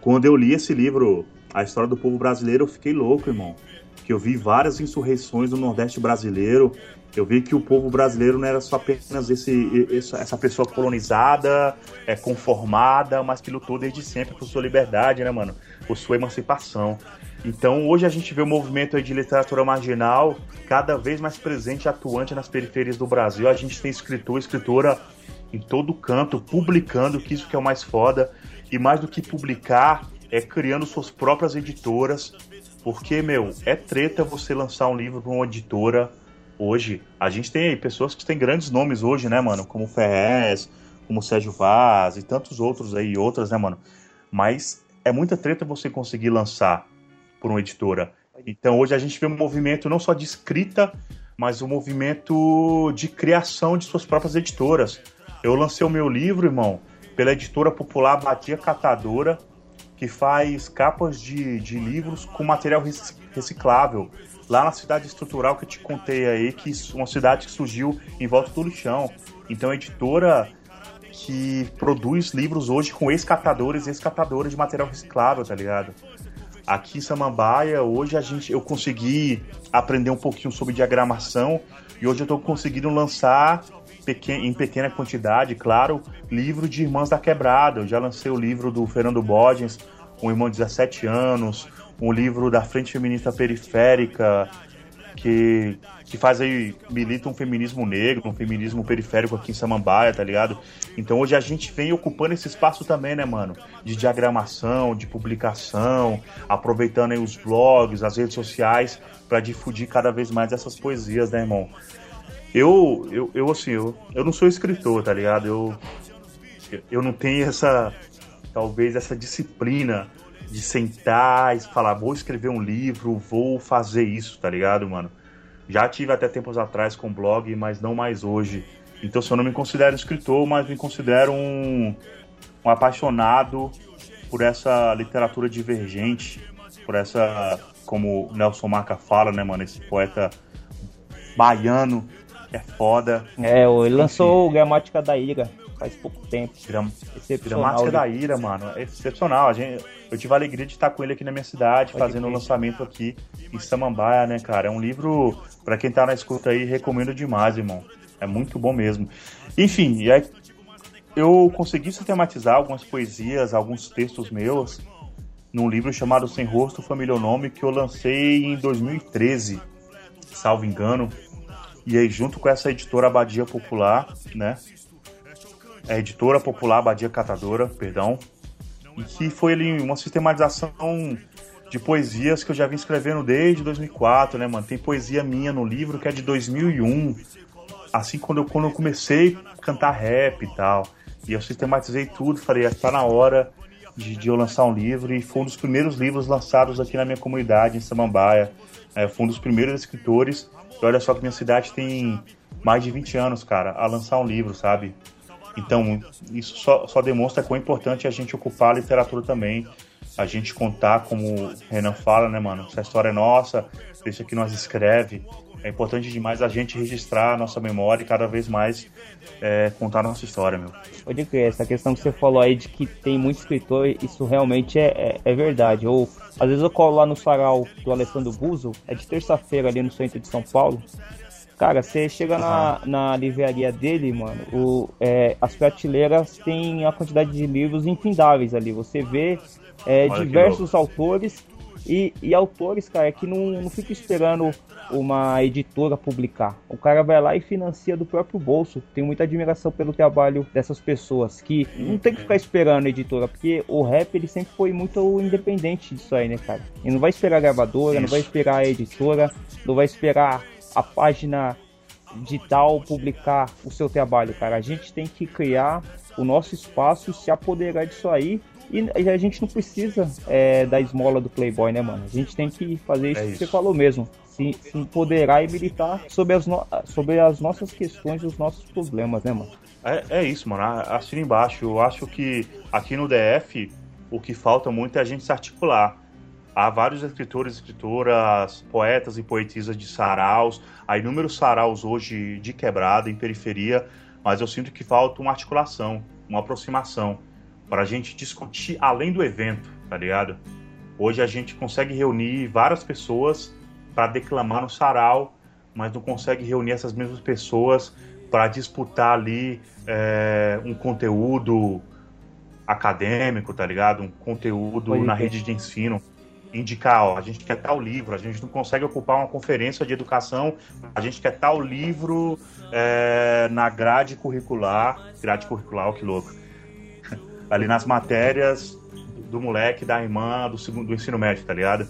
[SPEAKER 2] Quando eu li esse livro a história do povo brasileiro, eu fiquei louco, irmão. Que eu vi várias insurreições no Nordeste brasileiro. Eu vi que o povo brasileiro não era só apenas esse, essa pessoa colonizada, é, conformada, mas que lutou desde sempre por sua liberdade, né, mano? Por sua emancipação. Então, hoje a gente vê o movimento de literatura marginal cada vez mais presente e atuante nas periferias do Brasil. A gente tem escritor, escritora em todo canto, publicando, que isso que é o mais foda. E mais do que publicar, é criando suas próprias editoras, porque, meu, é treta você lançar um livro para uma editora hoje. A gente tem pessoas que têm grandes nomes hoje, né, mano? Como Ferrez, como Sérgio Vaz e tantos outros aí, outras, né, mano? Mas é muita treta você conseguir lançar por uma editora. Então hoje a gente vê um movimento não só de escrita, mas um movimento de criação de suas próprias editoras. Eu lancei o meu livro, irmão, pela editora popular Batia Catadora, que faz capas de, de livros com material reciclável. Lá na cidade estrutural que eu te contei aí, que uma cidade que surgiu em volta do lixão. Então, a editora que produz livros hoje com ex-catadores e ex-catadores de material reciclável, tá ligado? Aqui em Samambaia, hoje a gente, eu consegui aprender um pouquinho sobre diagramação e hoje eu estou conseguindo lançar em pequena quantidade, claro, livro de Irmãs da Quebrada. Eu já lancei o livro do Fernando Bodgens, um irmão de 17 anos, um livro da Frente Feminista Periférica, que, que faz aí, milita um feminismo negro, um feminismo periférico aqui em Samambaia, tá ligado? Então hoje a gente vem ocupando esse espaço também, né, mano? De diagramação, de publicação, aproveitando aí os blogs, as redes sociais, para difundir cada vez mais essas poesias, né, irmão? Eu, eu, eu assim, eu, eu não sou escritor, tá ligado? Eu, eu não tenho essa, talvez, essa disciplina de sentar e falar, vou escrever um livro, vou fazer isso, tá ligado, mano? Já tive até tempos atrás com blog, mas não mais hoje. Então, se eu não me considero escritor, mas me considero um, um apaixonado por essa literatura divergente, por essa, como Nelson Marca fala, né, mano, esse poeta baiano que é foda.
[SPEAKER 1] É, ele lançou o Gramática da Ira faz pouco tempo.
[SPEAKER 2] Gram... Gramática da Ira, mano, é excepcional. A gente, eu tive a alegria de estar com ele aqui na minha cidade, fazendo o um lançamento aqui em Samambaia, né, cara? É um livro, para quem tá na escuta aí, recomendo demais, irmão. É muito bom mesmo. Enfim, e aí eu consegui sistematizar algumas poesias, alguns textos meus num livro chamado Sem Rosto, Família ou Nome, que eu lancei em 2013, salvo engano. E aí, junto com essa editora Abadia Popular, né? A editora Popular Abadia Catadora, perdão. E que foi ali uma sistematização de poesias que eu já vim escrevendo desde 2004, né, mano? Tem poesia minha no livro que é de 2001. Assim, quando eu, quando eu comecei a cantar rap e tal. E eu sistematizei tudo, falei, está na hora de, de, eu lançar um livro. E foi um dos primeiros livros lançados aqui na minha comunidade, em Samambaia. É, foi um dos primeiros escritores. E olha só que minha cidade tem mais de 20 anos, cara, a lançar um livro, sabe? Então, isso só, só demonstra quão importante é a gente ocupar a literatura também. A gente contar, como o Renan fala, né, mano? Se a história é nossa, deixa que nós escreve. É importante demais a gente registrar a nossa memória e cada vez mais é, contar a nossa história, meu.
[SPEAKER 1] Pode crer, essa questão que você falou aí de que tem muito escritor, isso realmente é, é, é verdade. Ou às vezes eu colo lá no sarau do Alessandro Buzo, é de terça-feira ali no centro de São Paulo. Cara, você chega na, na livraria dele, mano, o, é, as prateleiras têm a quantidade de livros infindáveis ali. Você vê é, diversos autores e, e, autores, cara, que não, não fica esperando uma editora publicar. O cara vai lá e financia do próprio bolso. Tenho muita admiração pelo trabalho dessas pessoas que não tem que ficar esperando a editora, porque o rap ele sempre foi muito independente disso aí, né, cara? E não vai esperar a gravadora, Isso. não vai esperar a editora, não vai esperar a página digital publicar o seu trabalho, cara. A gente tem que criar o nosso espaço, se apoderar disso aí e a gente não precisa é, da esmola do Playboy, né, mano? A gente tem que fazer isso, é isso. que você falou mesmo se, se empoderar e militar sobre as, no, sobre as nossas questões e os nossos problemas, né, mano?
[SPEAKER 2] É, é isso, mano. Assina embaixo. Eu acho que aqui no DF o que falta muito é a gente se articular. Há vários escritores, escritoras, poetas e poetisas de saraus. Há inúmeros saraus hoje de quebrada, em periferia, mas eu sinto que falta uma articulação, uma aproximação, para a gente discutir além do evento, tá ligado? Hoje a gente consegue reunir várias pessoas para declamar no sarau, mas não consegue reunir essas mesmas pessoas para disputar ali é, um conteúdo acadêmico, tá ligado? Um conteúdo na rede de ensino. Indicar, ó, a gente quer tal livro, a gente não consegue ocupar uma conferência de educação, a gente quer tal livro é, na grade curricular. Grade curricular, ó, que louco. Ali nas matérias do moleque, da irmã, do, segundo, do ensino médio, tá ligado?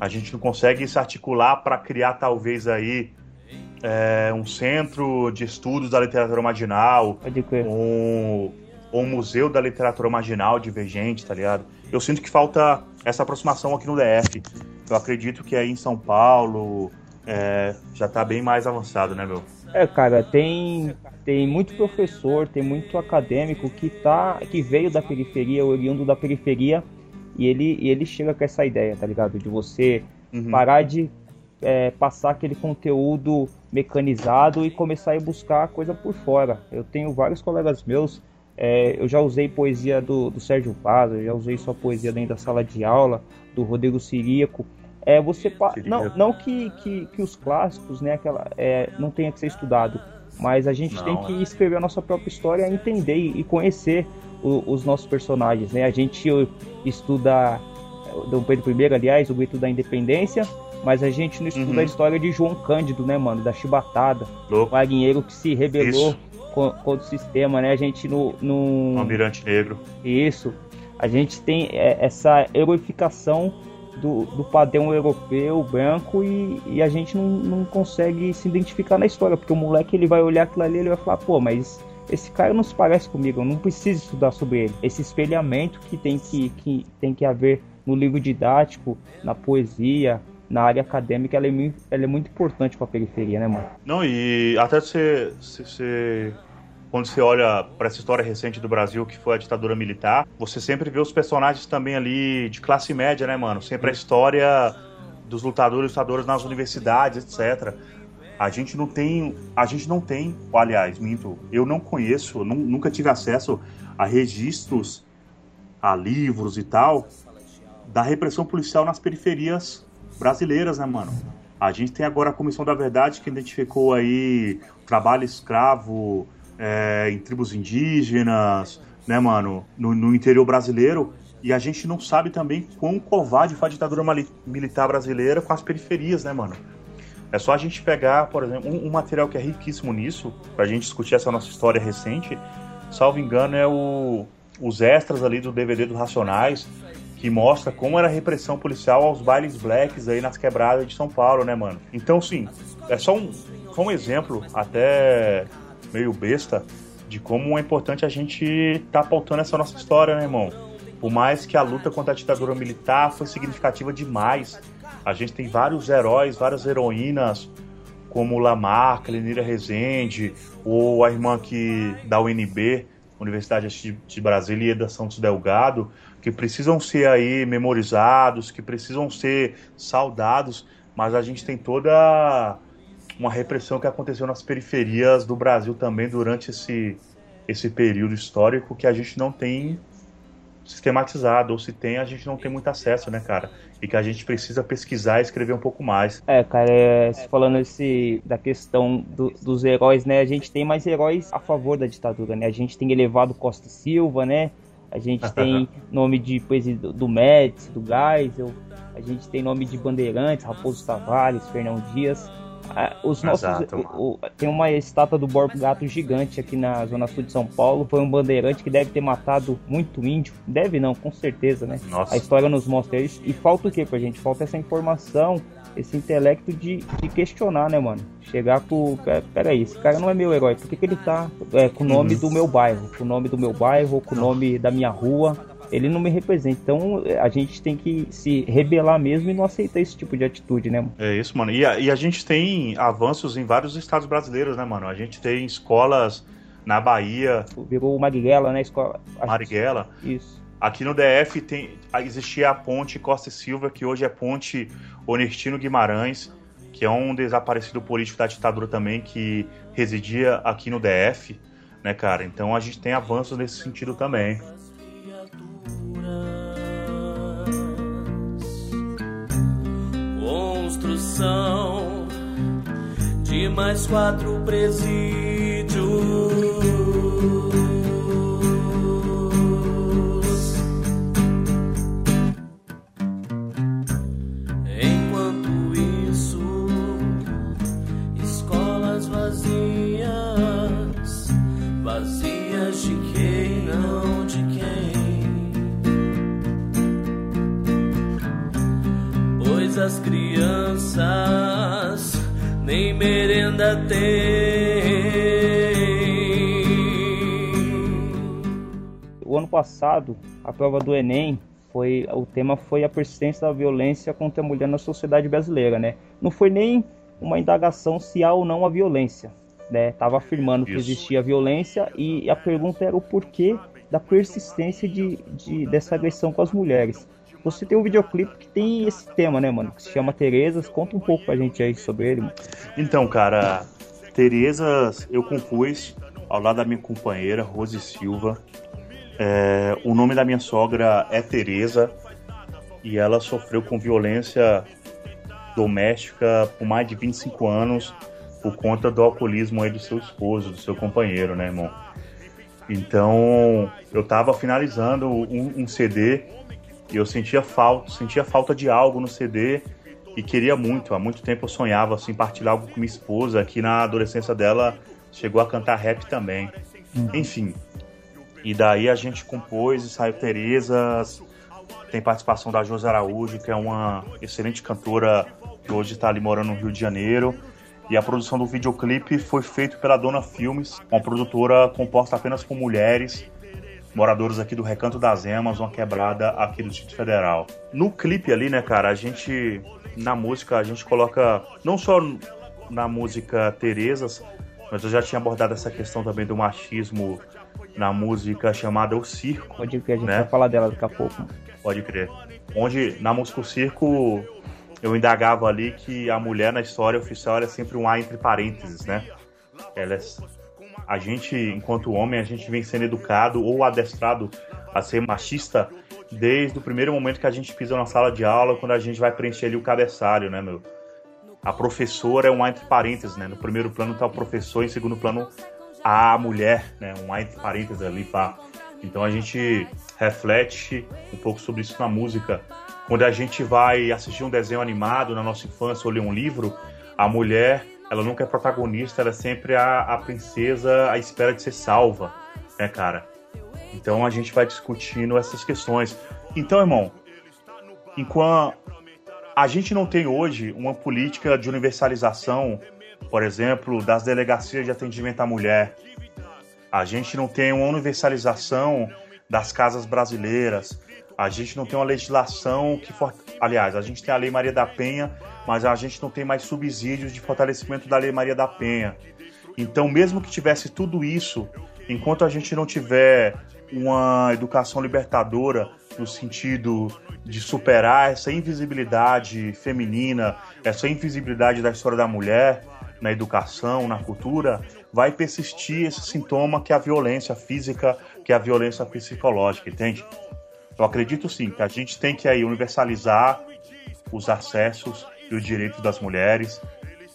[SPEAKER 2] a gente não consegue se articular para criar talvez aí é, um centro de estudos da literatura marginal, um, um museu da literatura marginal divergente, tá ligado? Eu sinto que falta essa aproximação aqui no DF. Eu acredito que aí em São Paulo é, já tá bem mais avançado, né, meu?
[SPEAKER 1] É, cara, tem tem muito professor, tem muito acadêmico que tá que veio da periferia, oriundo da periferia e ele, e ele chega com essa ideia, tá ligado? De você uhum. parar de é, passar aquele conteúdo mecanizado e começar a buscar coisa por fora. Eu tenho vários colegas meus, é, eu já usei poesia do, do Sérgio Paz, eu já usei sua poesia dentro da sala de aula, do Rodrigo Siríaco. É, você não, não que, que, que os clássicos né, aquela, é, não tenha que ser estudado, mas a gente não, tem que é. escrever a nossa própria história, entender e conhecer o, os nossos personagens, né? A gente estuda Dom Pedro I, aliás, o grito da independência, mas a gente não estuda uhum. a história de João Cândido, né, mano? Da chibatada, o marinheiro que se rebelou contra o sistema, né? A gente no, no...
[SPEAKER 2] Almirante Negro.
[SPEAKER 1] Isso. A gente tem é, essa heroificação do, do padrão europeu, branco, e, e a gente não, não consegue se identificar na história, porque o moleque ele vai olhar aquilo ali e ele vai falar, pô, mas esse cara não se parece comigo, eu não preciso estudar sobre ele. Esse espelhamento que tem que, que, tem que haver no livro didático, na poesia, na área acadêmica, ela é muito, ela é muito importante para a periferia, né, mano?
[SPEAKER 2] Não, e até você, quando você olha para essa história recente do Brasil, que foi a ditadura militar, você sempre vê os personagens também ali de classe média, né, mano? Sempre a história dos lutadores e lutadoras nas universidades, etc. A gente não tem, a gente não tem, aliás, minto, eu não conheço, nunca tive acesso a registros, a livros e tal, da repressão policial nas periferias brasileiras, né, mano? A gente tem agora a Comissão da Verdade que identificou aí trabalho escravo é, em tribos indígenas, né, mano, no, no, interior brasileiro. E a gente não sabe também quão covarde foi a ditadura militar brasileira com as periferias, né, mano? É só a gente pegar, por exemplo, um, um material que é riquíssimo nisso, pra gente discutir essa nossa história recente, salvo engano, é o, os extras ali do DVD dos Racionais, que mostra como era a repressão policial aos bailes blacks aí nas quebradas de São Paulo, né, mano? Então, sim, é só um, só um exemplo, até meio besta, de como é importante a gente estar tá pautando essa nossa história, né, irmão? Por mais que a luta contra a ditadura militar foi significativa demais, a gente tem vários heróis, várias heroínas, como Lamarca, Lenira Rezende, ou a irmã que da UNB, Universidade de Brasília, Eda Santos Delgado, que precisam ser aí memorizados, que precisam ser saudados, mas a gente tem toda uma repressão que aconteceu nas periferias do Brasil também durante esse, esse período histórico que a gente não tem sistematizado, ou se tem, a gente não tem muito acesso, né, cara? E que a gente precisa pesquisar e escrever um pouco mais.
[SPEAKER 1] É, cara, é, falando esse, da questão do, dos heróis, né? A gente tem mais heróis a favor da ditadura, né? A gente tem elevado Costa Silva, né? A gente tem nome de poesia do, do Médici, do Geisel. A gente tem nome de Bandeirantes, Raposo Tavares, Fernão Dias. Ah, os nossos, o, o, tem uma estátua do Borbo Gato gigante aqui na zona sul de São Paulo. Foi um bandeirante que deve ter matado muito índio. Deve não, com certeza, né? Nossa. A história nos mostra isso. E falta o que pra gente? Falta essa informação, esse intelecto de, de questionar, né, mano? Chegar pro. Peraí, esse cara não é meu herói. Por que, que ele tá é, com o nome uhum. do meu bairro? Com o nome do meu bairro, com o nome da minha rua? ele não me representa. Então a gente tem que se rebelar mesmo e não aceitar esse tipo de atitude, né?
[SPEAKER 2] É isso, mano. E a, e a gente tem avanços em vários estados brasileiros, né, mano? A gente tem escolas na Bahia.
[SPEAKER 1] Virou Marighella, né? Escola...
[SPEAKER 2] Marighella.
[SPEAKER 1] Isso.
[SPEAKER 2] Aqui no DF tem, existia a ponte Costa e Silva, que hoje é ponte Onestino Guimarães, que é um desaparecido político da ditadura também, que residia aqui no DF, né, cara? Então a gente tem avanços nesse sentido também.
[SPEAKER 4] Construção de mais quatro presídios. Vazias de quem não de pois as crianças nem merenda têm.
[SPEAKER 1] O ano passado, a prova do Enem foi o tema foi a persistência da violência contra a mulher na sociedade brasileira, né? Não foi nem uma indagação se há ou não a violência, né? Tava afirmando Isso. que existia violência e a pergunta era o porquê da persistência de, de dessa agressão com as mulheres. Você tem um videoclipe que tem esse tema, né, mano? Que se chama Terezas. Conta um pouco pra gente aí sobre ele, mano.
[SPEAKER 2] Então, cara, Terezas eu compus ao lado da minha companheira, Rose Silva. É, o nome da minha sogra é Tereza e ela sofreu com violência doméstica por mais de 25 anos por conta do alcoolismo aí do seu esposo, do seu companheiro, né, irmão? Então, eu tava finalizando um, um CD e eu sentia falta, sentia falta de algo no CD e queria muito. Há muito tempo eu sonhava assim partilhar algo com minha esposa, que na adolescência dela chegou a cantar rap também. Uhum. Enfim. E daí a gente compôs e saiu Terezas. Tem participação da Josi Araújo, que é uma excelente cantora que hoje está ali morando no Rio de Janeiro. E a produção do videoclipe foi feita pela Dona Filmes, uma produtora composta apenas por mulheres moradores aqui do Recanto das Emas, uma quebrada aqui do Distrito Federal. No clipe ali, né, cara, a gente na música a gente coloca não só na música Terezas, mas eu já tinha abordado essa questão também do machismo na música chamada O Circo.
[SPEAKER 1] Pode crer, a gente
[SPEAKER 2] né?
[SPEAKER 1] vai falar dela daqui a pouco.
[SPEAKER 2] Pode crer. Onde na música O Circo eu indagava ali que a mulher na história oficial era sempre um A entre parênteses, né? Ela é... A gente, enquanto homem, a gente vem sendo educado ou adestrado a ser machista desde o primeiro momento que a gente pisa na sala de aula, quando a gente vai preencher ali o cabeçalho, né, meu? A professora é um A entre parênteses, né? No primeiro plano tá o professor, em segundo plano a mulher, né? Um A entre parênteses ali, pá. Então a gente reflete um pouco sobre isso na música. Quando a gente vai assistir um desenho animado na nossa infância ou ler um livro, a mulher, ela nunca é protagonista, ela é sempre a, a princesa à espera de ser salva, né, cara? Então a gente vai discutindo essas questões. Então, irmão, enquanto a gente não tem hoje uma política de universalização, por exemplo, das delegacias de atendimento à mulher, a gente não tem uma universalização das casas brasileiras, a gente não tem uma legislação que. For... Aliás, a gente tem a Lei Maria da Penha, mas a gente não tem mais subsídios de fortalecimento da Lei Maria da Penha. Então, mesmo que tivesse tudo isso, enquanto a gente não tiver uma educação libertadora no sentido de superar essa invisibilidade feminina, essa invisibilidade da história da mulher na educação, na cultura, vai persistir esse sintoma que é a violência física, que é a violência psicológica, entende? Eu acredito sim que a gente tem que aí universalizar os acessos e os direitos das mulheres,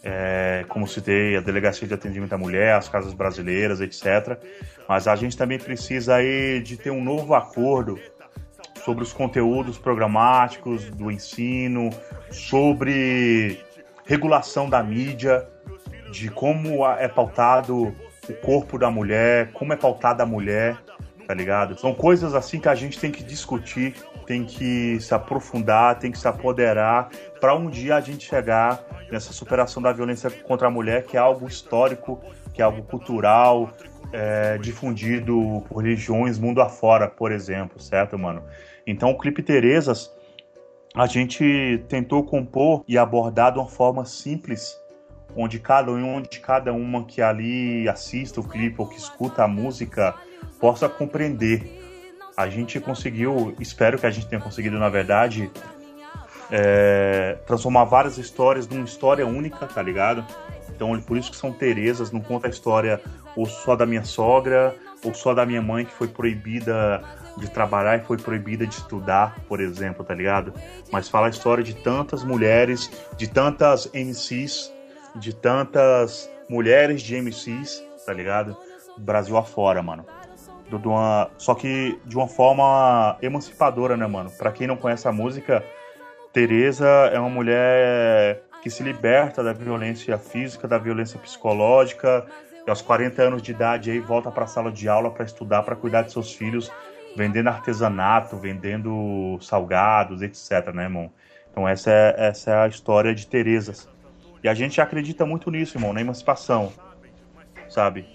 [SPEAKER 2] é, como citei, a Delegacia de Atendimento à Mulher, as casas brasileiras, etc. Mas a gente também precisa aí de ter um novo acordo sobre os conteúdos programáticos do ensino, sobre regulação da mídia, de como é pautado o corpo da mulher, como é pautada a mulher, tá ligado? São coisas assim que a gente tem que discutir, tem que se aprofundar, tem que se apoderar para um dia a gente chegar nessa superação da violência contra a mulher, que é algo histórico, que é algo cultural, é, difundido por religiões mundo afora, por exemplo, certo, mano? Então o clipe Terezas a gente tentou compor e abordar de uma forma simples, onde cada um, onde cada uma que ali assista o clipe ou que escuta a música possa compreender. A gente conseguiu, espero que a gente tenha conseguido, na verdade, é, transformar várias histórias numa história única, tá ligado? Então, por isso que são Terezas, não conta a história ou só da minha sogra, ou só da minha mãe que foi proibida de trabalhar e foi proibida de estudar, por exemplo, tá ligado? Mas fala a história de tantas mulheres, de tantas MCs, de tantas mulheres de MCs, tá ligado? Brasil afora, mano. De uma, só que de uma forma emancipadora, né, mano? Pra quem não conhece a música, Tereza é uma mulher que se liberta da violência física, da violência psicológica, e aos 40 anos de idade aí volta para a sala de aula para estudar, para cuidar de seus filhos, vendendo artesanato, vendendo salgados, etc, né, irmão? Então essa é, essa é a história de Terezas. E a gente acredita muito nisso, irmão, na emancipação, sabe?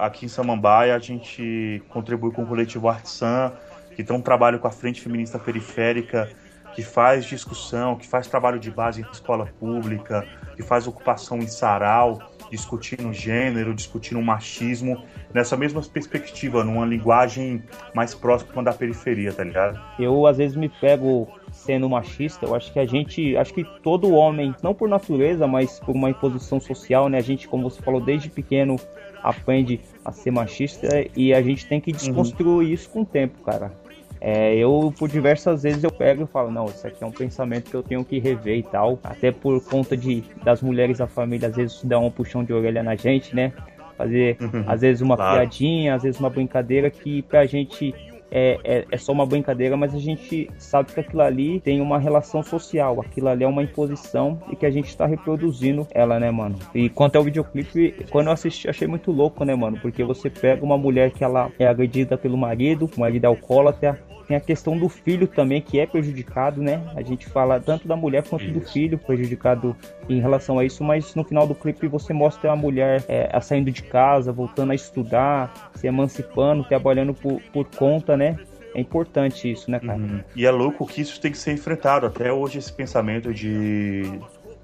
[SPEAKER 2] Aqui em Samambaia a gente contribui com o coletivo Artisan, que tem um trabalho com a Frente Feminista Periférica, que faz discussão, que faz trabalho de base em escola pública, que faz ocupação em sarau, discutindo gênero, discutindo machismo, nessa mesma perspectiva, numa linguagem mais próxima da periferia, tá ligado?
[SPEAKER 1] Eu às vezes me pego sendo machista, eu acho que a gente, acho que todo homem, não por natureza, mas por uma imposição social, né? A gente, como você falou, desde pequeno aprende a ser machista e a gente tem que desconstruir uhum. isso com o tempo, cara. É, eu, por diversas vezes, eu pego e falo, não, isso aqui é um pensamento que eu tenho que rever e tal. Até por conta de das mulheres da família, às vezes, dar um puxão de orelha na gente, né? Fazer, uhum. às vezes, uma claro. piadinha, às vezes, uma brincadeira que pra gente é, é, é, só uma brincadeira, mas a gente sabe que aquilo ali tem uma relação social, aquilo ali é uma imposição e que a gente está reproduzindo ela, né, mano? E quanto ao videoclipe, quando eu assisti, achei muito louco, né, mano? Porque você pega uma mulher que ela é agredida pelo marido, o marido é alcoólatra, tem a questão do filho também, que é prejudicado, né? A gente fala tanto da mulher quanto isso. do filho prejudicado em relação a isso, mas no final do clipe você mostra a mulher é, saindo de casa, voltando a estudar, se emancipando, trabalhando por, por conta, né? É importante isso, né, cara? Uhum.
[SPEAKER 2] E é louco que isso tem que ser enfrentado. Até hoje, esse pensamento de,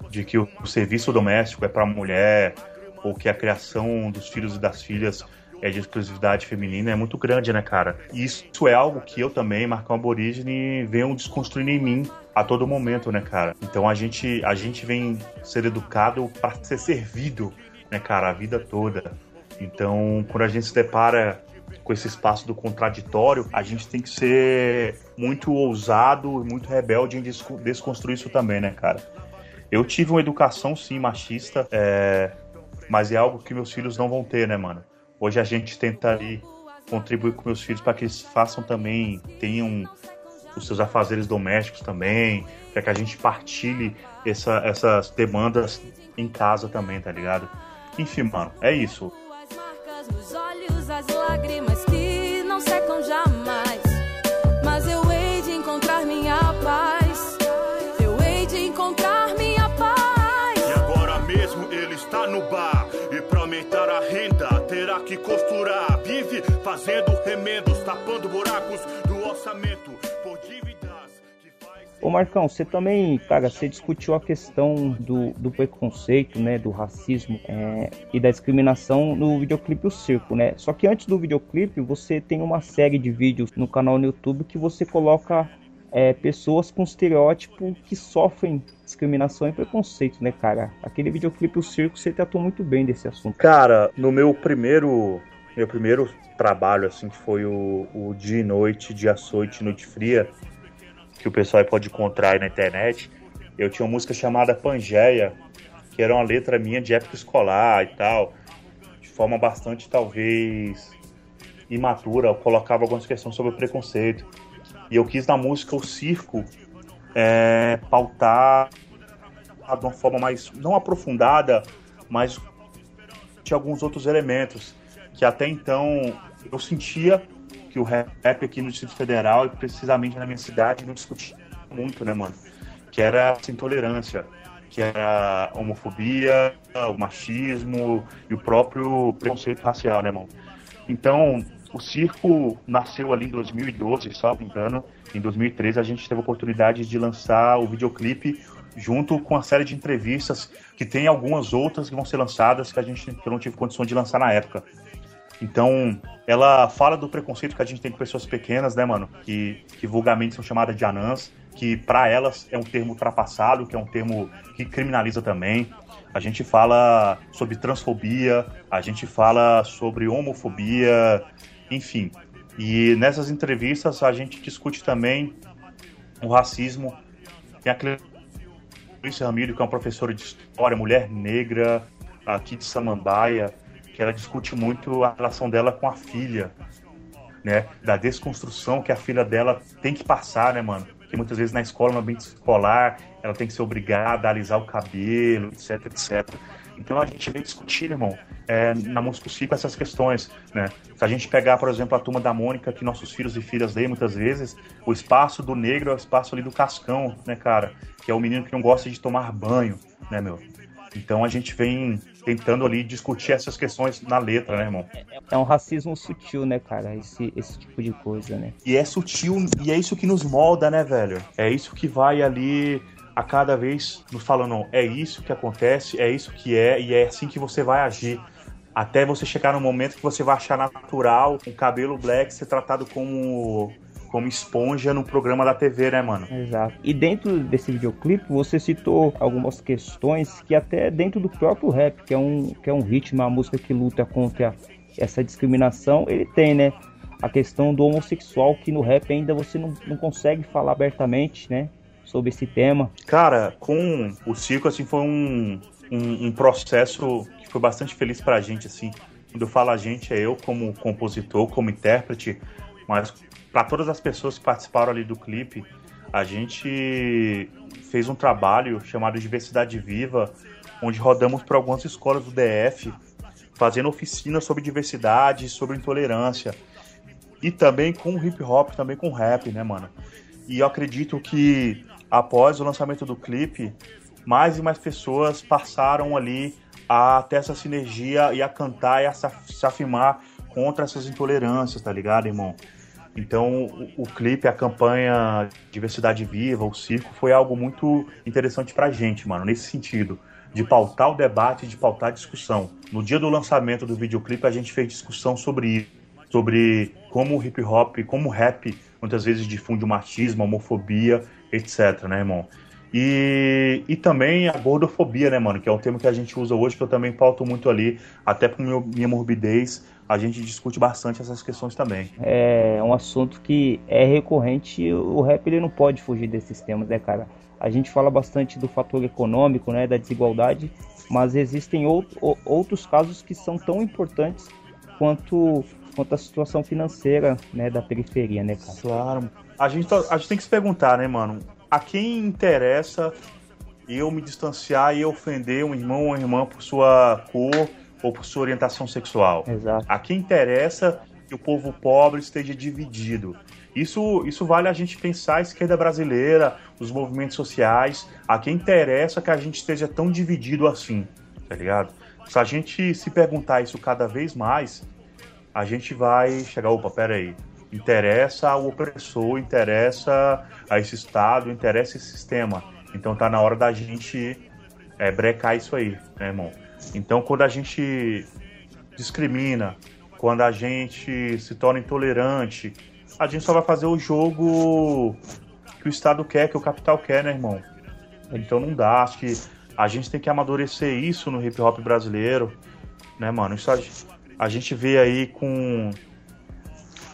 [SPEAKER 2] de que o, o serviço doméstico é para a mulher, ou que a criação dos filhos e das filhas é de exclusividade feminina é muito grande, né, cara? E isso é algo que eu também, Marcão Aborígene, venho desconstruindo em mim a todo momento, né, cara? Então a gente, a gente vem ser educado para ser servido, né, cara, a vida toda. Então, quando a gente se depara com esse espaço do contraditório, a gente tem que ser muito ousado e muito rebelde em desconstruir isso também, né, cara? Eu tive uma educação, sim, machista, é... mas é algo que meus filhos não vão ter, né, mano? Hoje a gente tenta ali contribuir com meus filhos para que eles façam também, tenham os seus afazeres domésticos também, para que a gente partilhe essa, essas demandas em casa também, tá ligado? Enfim, mano, é isso. As marcas nos olhos, as lágrimas que não secam jamais. Mas eu hei de encontrar minha paz. Eu hei de encontrar minha paz. E agora mesmo ele está no bar. Que costurar. Vive fazendo remendos, tapando buracos do orçamento por dívidas.
[SPEAKER 1] Ô Marcão, você também, cara, você discutiu a questão do, do preconceito, né, do racismo é, e da discriminação no videoclipe O Circo, né? Só que antes do videoclipe, você tem uma série de vídeos no canal no YouTube que você coloca é, pessoas com estereótipo que sofrem discriminação e preconceito, né, cara? Aquele videoclipe O Circo, você tratou muito bem desse assunto.
[SPEAKER 2] Cara, no meu primeiro meu primeiro trabalho, assim, que foi o, o Dia e Noite, Dia Açoite, Noite Fria, que o pessoal pode encontrar aí na internet, eu tinha uma música chamada Pangeia, que era uma letra minha de época escolar e tal, de forma bastante, talvez, imatura, eu colocava algumas questões sobre o preconceito. E eu quis na música o circo é, pautar de uma forma mais, não aprofundada, mas tinha alguns outros elementos que até então eu sentia que o rap aqui no Distrito Federal e precisamente na minha cidade não discutia muito, né, mano? Que era essa intolerância, que era a homofobia, o machismo e o próprio preconceito racial, né, mano? Então, o circo nasceu ali em 2012, se não me engano. Em 2013 a gente teve a oportunidade de lançar o videoclipe junto com a série de entrevistas que tem algumas outras que vão ser lançadas que a gente que eu não tive condição de lançar na época. Então, ela fala do preconceito que a gente tem com pessoas pequenas, né, mano? Que, que vulgarmente são chamadas de anãs, que para elas é um termo ultrapassado, que é um termo que criminaliza também. A gente fala sobre transfobia, a gente fala sobre homofobia, enfim. E nessas entrevistas a gente discute também o racismo. Tem a Clarice Ramiro, que é uma professora de história, mulher negra, aqui de Samambaia, que ela discute muito a relação dela com a filha, né? Da desconstrução que a filha dela tem que passar, né, mano? Que muitas vezes na escola, no ambiente escolar, ela tem que ser obrigada a alisar o cabelo, etc, etc. Então a gente vem discutir, irmão, é, na música Cico essas questões, né? Se a gente pegar, por exemplo, a turma da Mônica, que nossos filhos e filhas leem muitas vezes, o espaço do negro é o espaço ali do cascão, né, cara? Que é o menino que não gosta de tomar banho, né, meu? Então a gente vem tentando ali discutir essas questões na letra, né, irmão?
[SPEAKER 1] É um racismo sutil, né, cara? Esse, esse tipo de coisa, né?
[SPEAKER 2] E é sutil e é isso que nos molda, né, velho? É isso que vai ali a cada vez nos falando, é isso que acontece, é isso que é, e é assim que você vai agir. Até você chegar no momento que você vai achar natural o cabelo black ser tratado como como esponja no programa da TV, né, mano?
[SPEAKER 1] Exato. E dentro desse videoclipe, você citou algumas questões que até dentro do próprio rap, que é um, que é um ritmo, uma música que luta contra essa discriminação, ele tem, né? A questão do homossexual, que no rap ainda você não, não consegue falar abertamente, né? Sobre esse tema.
[SPEAKER 2] Cara, com o Circo, assim, foi um, um, um processo que foi bastante feliz pra gente, assim. Quando eu falo a gente, é eu como compositor, como intérprete, mas para todas as pessoas que participaram ali do clipe, a gente fez um trabalho chamado Diversidade Viva, onde rodamos por algumas escolas do DF, fazendo oficinas sobre diversidade sobre intolerância. e também com hip hop, também com rap, né, mano? E eu acredito que após o lançamento do clipe, mais e mais pessoas passaram ali a ter essa sinergia e a cantar e a se afirmar contra essas intolerâncias, tá ligado, irmão? Então, o, o, clipe, a campanha Diversidade Viva, o circo, foi algo muito interessante pra gente, mano, nesse sentido. De pautar o debate, de pautar a discussão. No dia do lançamento do videoclipe, a gente fez discussão sobre isso. Sobre como o hip hop, como o rap muitas vezes difunde o machismo, a homofobia, etc, né, irmão? E, e também a gordofobia, né, mano? Que é um termo que a gente usa hoje, que eu também pauto muito ali, até por minha morbidez, a gente discute bastante essas questões também.
[SPEAKER 1] É um assunto que é recorrente, o rap ele não pode fugir desses temas, né, cara? A gente fala bastante do fator econômico, né, da desigualdade, mas existem out, outros casos que são tão importantes quanto, quanto a situação financeira, né, da periferia, né, cara?
[SPEAKER 2] Claro. A gente, a gente tem que se perguntar, né, mano? A quem interessa eu me distanciar e ofender um irmão ou uma irmã por sua cor, ou por sua orientação sexual.
[SPEAKER 1] Exato.
[SPEAKER 2] A quem interessa que o povo pobre esteja dividido. Isso, isso vale a gente pensar a esquerda brasileira, os movimentos sociais, a quem interessa que a gente esteja tão dividido assim, tá ligado? Se a gente se perguntar isso cada vez mais, a gente vai chegar, opa, peraí, interessa ao opressor, interessa a esse Estado, interessa esse sistema. Então tá na hora da gente é, brecar isso aí, né, irmão? Então, quando a gente discrimina, quando a gente se torna intolerante, a gente só vai fazer o jogo que o Estado quer, que o capital quer, né, irmão? Então não dá. Acho que a gente tem que amadurecer isso no hip hop brasileiro, né, mano? Isso a, a gente vê aí com,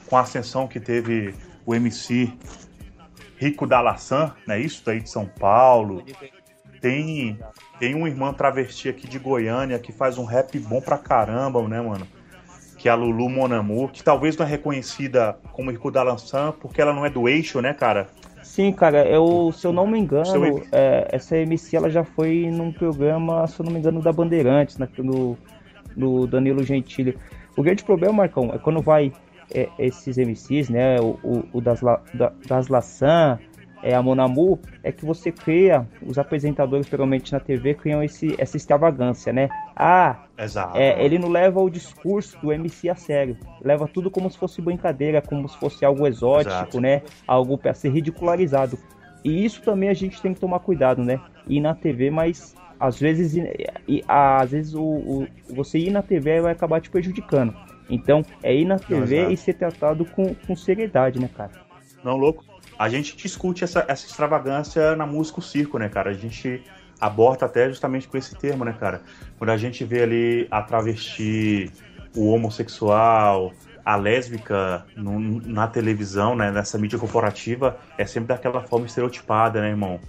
[SPEAKER 2] com a ascensão que teve o MC Rico da Laçã, né? Isso daí de São Paulo. Tem tem uma irmã travesti aqui de Goiânia que faz um rap bom pra caramba, né, mano? Que é a Lulu Monamu, que talvez não é reconhecida como Rico da Lançã, porque ela não é do eixo, né, cara?
[SPEAKER 1] Sim, cara, eu, se eu não me engano, é, essa MC ela já foi num programa, se eu não me engano, da Bandeirantes, né, no, no Danilo Gentili. O grande problema, Marcão, é quando vai é, esses MCs, né, o, o, o das, da, das Laçã, é, a Monamu, é que você cria, os apresentadores geralmente na TV criam esse, essa extravagância, né? Ah, é, ele não leva o discurso do MC a sério, leva tudo como se fosse brincadeira, como se fosse algo exótico, Exato. né? Algo para ser ridicularizado. E isso também a gente tem que tomar cuidado, né? Ir na TV, mas às vezes, e, às vezes o, o, você ir na TV vai acabar te prejudicando. Então, é ir na TV Exato. e ser tratado com, com seriedade, né, cara?
[SPEAKER 2] Não, louco a gente discute essa, essa extravagância na música o circo, né, cara? A gente aborda até justamente com esse termo, né, cara? Quando a gente vê ali a travesti, o homossexual, a lésbica no, na televisão, né, nessa mídia corporativa, é sempre daquela forma estereotipada, né, irmão?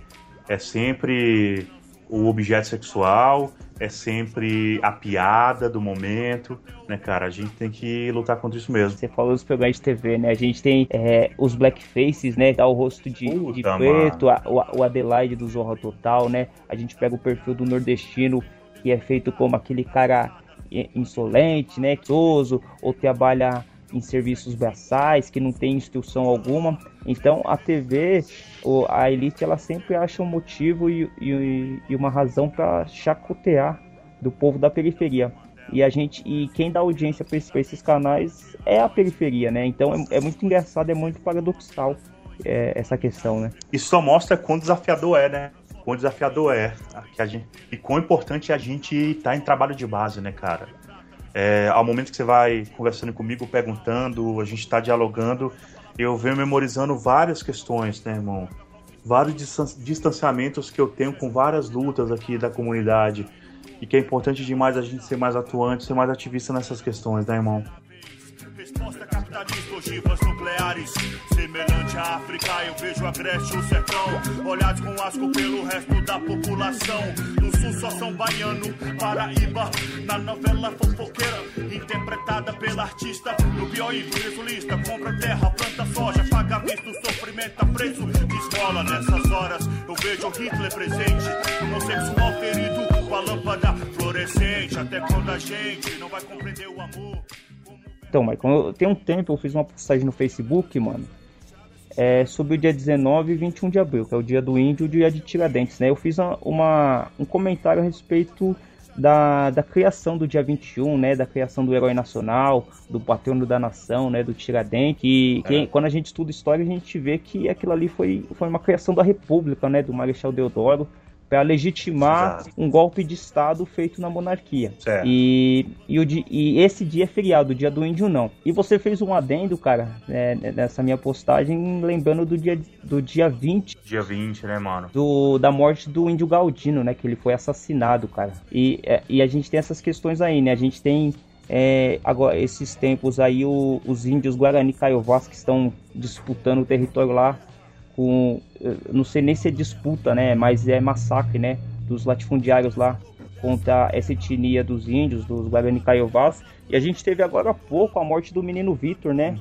[SPEAKER 2] É sempre o objeto sexual, é sempre a piada do momento, né, cara? A gente tem que lutar contra isso mesmo.
[SPEAKER 1] Você falou dos programas de TV, né? A gente tem é, os blackfaces, né? Dá o rosto de, de preto, a, o, Adelaide do Zorra Total, né? A gente pega o perfil do nordestino, que é feito como aquele cara insolente, né? Soso, ou trabalha em serviços braçais, que não tem instrução alguma. Então a TV, a elite, ela sempre acha um motivo e, e, e uma razão para chacotear do povo da periferia. E a gente e quem dá audiência para esses, esses, canais é a periferia, né? Então é, é muito engraçado, é muito paradoxal é, essa questão, né?
[SPEAKER 2] Isso só mostra quão desafiador é, né? Quão desafiador é que a gente, e quão importante é a gente estar tá em trabalho de base, né, cara? É, ao momento que você vai conversando comigo, perguntando, a gente está dialogando, eu venho memorizando várias questões, né, irmão? Vários distanciamentos que eu tenho com várias lutas aqui da comunidade. E que é importante demais a gente ser mais atuante, ser mais ativista nessas questões, né, irmão? Resposta capitalista, ogivas nucleares. Semelhante à África, eu vejo a Grécia o sertão. Olhados com asco pelo resto da população. No sul só são baiano, Paraíba. Na novela fofoqueira, interpretada pela artista. No pior inglês, lista, compra terra, planta soja, paga visto, sofrimento, preso de escola. Nessas horas, eu vejo Hitler presente. Homossexual ferido com a lâmpada fluorescente. Até quando a gente não vai compreender o amor.
[SPEAKER 1] Então, Michael, tem um tempo eu fiz uma postagem no Facebook, mano, é, sobre o dia 19 e 21 de abril, que é o dia do índio e o dia de Tiradentes, né? Eu fiz uma, uma, um comentário a respeito da, da criação do dia 21, né? Da criação do herói nacional, do patrono da nação, né? Do Tiradentes. E é. quando a gente estuda história, a gente vê que aquilo ali foi, foi uma criação da República, né? Do Marechal Deodoro para legitimar Exato. um golpe de Estado feito na monarquia. E, e, o, e, esse dia é feriado, o dia do índio não. E você fez um adendo, cara, né, nessa minha postagem, lembrando do dia, do dia 20.
[SPEAKER 2] Dia 20, né, mano?
[SPEAKER 1] Do, da morte do índio Galdino, né? Que ele foi assassinado, cara. E, é, e a gente tem essas questões aí, né? A gente tem é, agora, esses tempos aí, o, os índios Guarani Caiovás que estão disputando o território lá com não sei nem se é disputa, né, mas é massacre, né, dos latifundiários lá contra essa etnia dos índios, dos Guarani Caiovás. E a gente teve agora há pouco a morte do menino Vitor, né,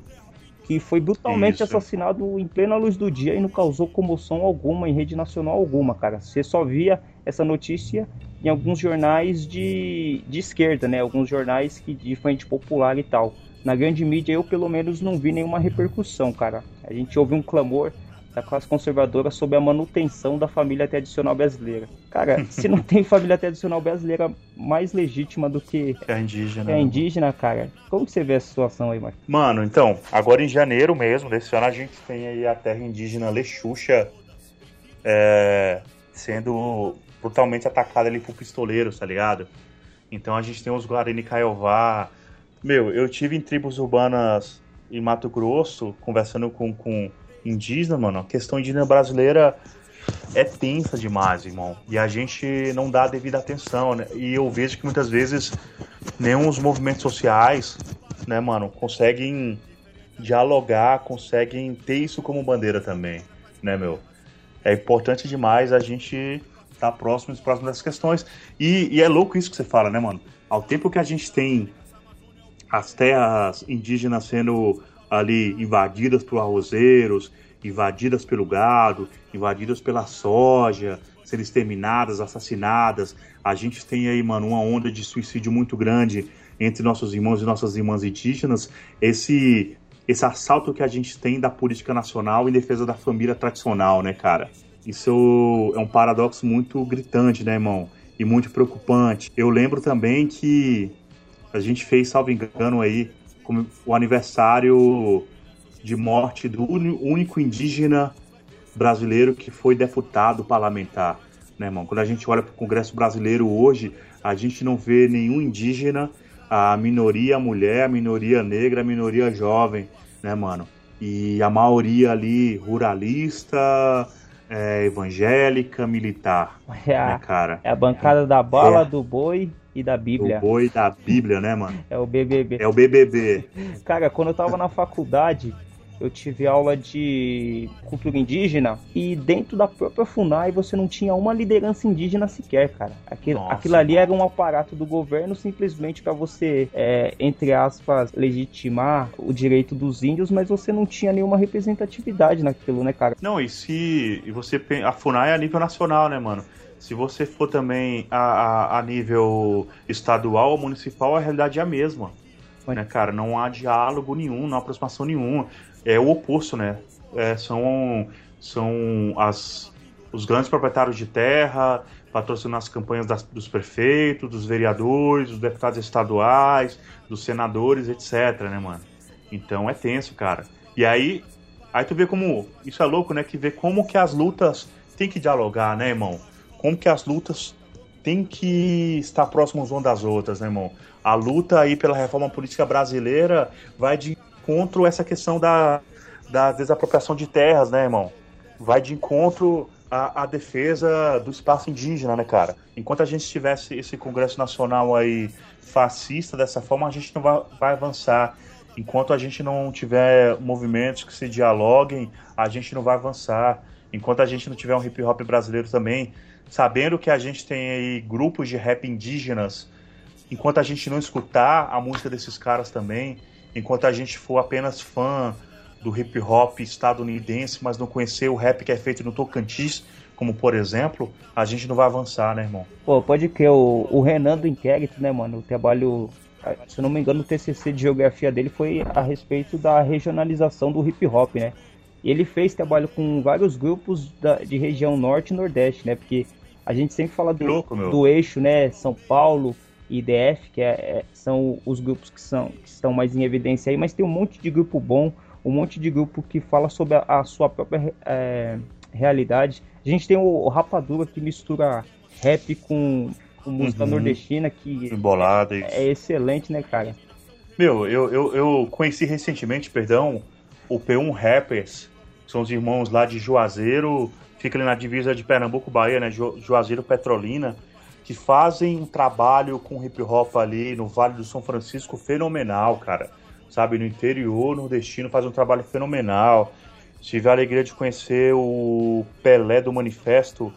[SPEAKER 1] que foi brutalmente Isso. assassinado em plena luz do dia e não causou comoção alguma em rede nacional alguma, cara. Você só via essa notícia em alguns jornais de, de esquerda, né, alguns jornais que de frente popular e tal. Na grande mídia eu pelo menos não vi nenhuma repercussão, cara. A gente ouve um clamor da classe conservadora sobre a manutenção da família tradicional brasileira. Cara, se não tem família tradicional brasileira mais legítima do que
[SPEAKER 2] é a indígena,
[SPEAKER 1] é a indígena, cara, como que você vê essa situação aí, Marcos?
[SPEAKER 2] Mano, então, agora em janeiro mesmo desse ano a gente tem aí a terra indígena Lexuxa é, sendo brutalmente atacada ali por pistoleiros, tá ligado? Então a gente tem os Guarani Caiová. Meu, eu tive em tribos urbanas em Mato Grosso, conversando com, com indígena, mano, a questão indígena brasileira é tensa demais, irmão. E a gente não dá a devida atenção, né? E eu vejo que muitas vezes nenhum os movimentos sociais, né, mano, conseguem dialogar, conseguem ter isso como bandeira também, né, meu? É importante demais a gente estar tá próximo, próximo dessas questões. E, e é louco isso que você fala, né, mano? Ao tempo que a gente tem as terras indígenas sendo ali invadidas por arrozeiros, invadidas pelo gado, invadidas pela soja, sendo exterminadas, assassinadas. A gente tem aí, mano, uma onda de suicídio muito grande entre nossos irmãos e nossas irmãs indígenas. Esse esse assalto que a gente tem da política nacional em defesa da família tradicional, né, cara? Isso é um paradoxo muito gritante, né, irmão? E muito preocupante. Eu lembro também que a gente fez, salvo engano, aí, o aniversário de morte do único indígena brasileiro que foi deputado parlamentar, né, irmão? Quando a gente olha para o Congresso brasileiro hoje, a gente não vê nenhum indígena, a minoria mulher, a minoria negra, a minoria jovem, né, mano? E a maioria ali ruralista, é, evangélica, militar,
[SPEAKER 1] é a,
[SPEAKER 2] né, cara?
[SPEAKER 1] É a bancada da bala, é. do boi e da Bíblia.
[SPEAKER 2] O boi da Bíblia, né, mano?
[SPEAKER 1] É o BBB.
[SPEAKER 2] É o BBB.
[SPEAKER 1] Cara, quando eu tava na faculdade, eu tive aula de cultura indígena e dentro da própria FUNAI você não tinha uma liderança indígena sequer, cara. Aquilo, Nossa, aquilo ali era um aparato do governo simplesmente para você, é, entre aspas, legitimar o direito dos índios, mas você não tinha nenhuma representatividade naquilo, né, cara?
[SPEAKER 2] Não, e se e você a FUNAI é a nível nacional, né, mano? Se você for também a, a, a nível estadual ou municipal, a realidade é a mesma. Né, cara? Não há diálogo nenhum, não há aproximação nenhuma. É o oposto, né? É, são são as, os grandes proprietários de terra patrocinando as campanhas das, dos prefeitos, dos vereadores, dos deputados estaduais, dos senadores, etc, né, mano? Então é tenso, cara. E aí, aí tu vê como isso é louco, né? Que vê como que as lutas têm que dialogar, né, irmão? Como que as lutas têm que estar próximas umas das outras, né, irmão? A luta aí pela reforma política brasileira vai de encontro essa questão da, da desapropriação de terras, né, irmão? Vai de encontro à, à defesa do espaço indígena, né, cara? Enquanto a gente tivesse esse Congresso Nacional aí fascista dessa forma, a gente não vai, vai avançar. Enquanto a gente não tiver movimentos que se dialoguem, a gente não vai avançar. Enquanto a gente não tiver um hip hop brasileiro também sabendo que a gente tem aí grupos de rap indígenas, enquanto a gente não escutar a música desses caras também, enquanto a gente for apenas fã do hip hop estadunidense, mas não conhecer o rap que é feito no Tocantins, como por exemplo, a gente não vai avançar, né, irmão?
[SPEAKER 1] Pô, pode que o, o Renan do Inquérito, né, mano? O trabalho se não me engano, o TCC de geografia dele foi a respeito da regionalização do hip hop, né? Ele fez trabalho com vários grupos da, de região norte e nordeste, né? Porque a gente sempre fala do,
[SPEAKER 2] Louco,
[SPEAKER 1] do eixo, né? São Paulo e DF, que é, é- são os grupos que, são, que estão mais em evidência aí, mas tem um monte de grupo bom, um monte de grupo que fala sobre a, a sua própria é, realidade. A gente tem o, o Rapadura que mistura rap com, com música
[SPEAKER 2] Uhum.
[SPEAKER 1] nordestina, que
[SPEAKER 2] Embolada.
[SPEAKER 1] é excelente, né, cara?
[SPEAKER 2] Meu, eu, eu, eu conheci recentemente, perdão, o P1 Rappers, são os irmãos lá de Juazeiro, fica ali na divisa de Pernambuco, Bahia, né? Ju- Juazeiro Petrolina, que fazem um trabalho com hip hop ali no Vale do São Francisco fenomenal, cara. Sabe, no interior nordestino faz um trabalho fenomenal. Tive a alegria de conhecer o Pelé do Manifesto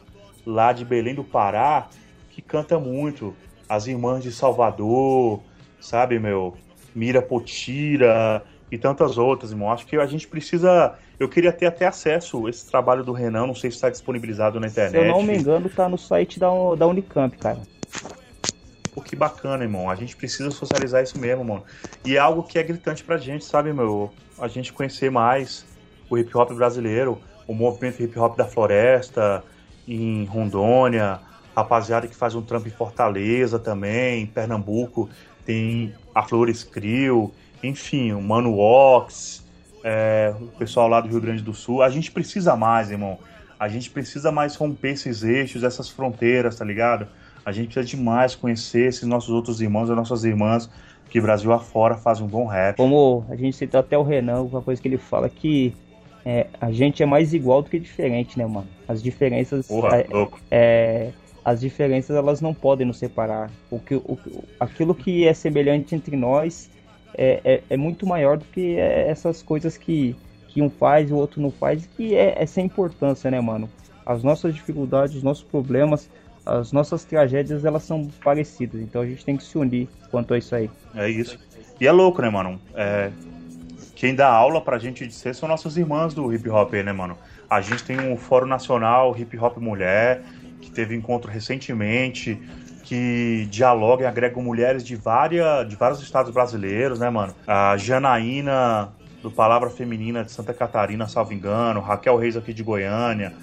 [SPEAKER 2] lá de Belém do Pará, que canta muito. As irmãs de Salvador, sabe, meu? Mira Potira e tantas outras, irmão. Acho que a gente precisa. Eu queria ter até acesso a esse trabalho do Renan, não sei se está disponibilizado na
[SPEAKER 1] Se
[SPEAKER 2] internet.
[SPEAKER 1] eu não me engano, tá no site da, da Unicamp, cara.
[SPEAKER 2] Pô, que bacana, irmão. A gente precisa socializar isso mesmo, mano. E é algo que é gritante pra gente, sabe, meu? A gente conhecer mais o hip hop brasileiro, o movimento hip hop da floresta, em Rondônia, rapaziada que faz um trampo em Fortaleza também, em Pernambuco, tem a Flores Crio, enfim, o Mano Wax, é, o pessoal lá do Rio Grande do Sul. A gente precisa mais, irmão. A gente precisa mais romper esses eixos, essas fronteiras, tá ligado? A gente precisa demais conhecer esses nossos outros irmãos e nossas irmãs que Brasil afora fazem um bom rap.
[SPEAKER 1] Como a gente citou até o Renan, uma coisa que ele fala que é, a gente é mais igual do que diferente, né, mano? As diferenças.
[SPEAKER 2] Porra,
[SPEAKER 1] é,
[SPEAKER 2] louco.
[SPEAKER 1] é, as diferenças elas não podem nos separar. O que, o, aquilo que é semelhante entre nós é, é, é muito maior do que essas coisas que, que um faz e o outro não faz, que é, é sem importância, né, mano? As nossas dificuldades, os nossos problemas, as nossas tragédias, elas são parecidas. Então a gente tem que se unir quanto a isso aí.
[SPEAKER 2] É isso. E é louco, né, mano? É, quem dá aula pra gente dizer são nossas irmãs do hip hop, né, mano? A gente tem um Fórum Nacional Hip Hop Mulher, que teve encontro recentemente, que dialoga e agrega mulheres de, várias, de vários estados brasileiros, né, mano? A Janaína, do Palavra Feminina de Santa Catarina, salvo engano, Raquel Reis aqui de Goiânia,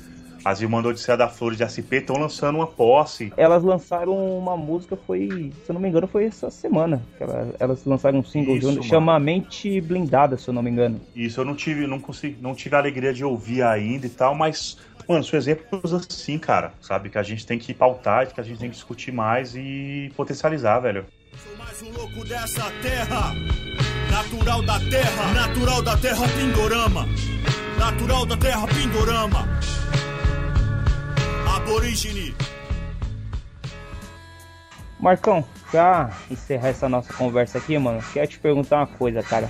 [SPEAKER 2] as irmãs do Odisseia da Flores de SP estão lançando uma posse.
[SPEAKER 1] Elas lançaram uma música, foi, se eu não me engano, foi essa semana. Elas, elas lançaram um single
[SPEAKER 2] Isso,
[SPEAKER 1] junto,
[SPEAKER 2] mano.
[SPEAKER 1] chama Mente Blindada, se eu não me engano.
[SPEAKER 2] Isso eu não tive, não consegui, não tive a alegria de ouvir ainda e tal, mas, mano, são exemplos assim, cara, sabe? Que a gente tem que pautar, que a gente tem que discutir mais e potencializar, velho.
[SPEAKER 3] Sou mais um louco dessa terra, natural da terra, natural da terra Pindorama, natural da terra Pindorama, aborígene.
[SPEAKER 1] Marcão, pra encerrar essa nossa conversa aqui, mano, quero te perguntar uma coisa, cara.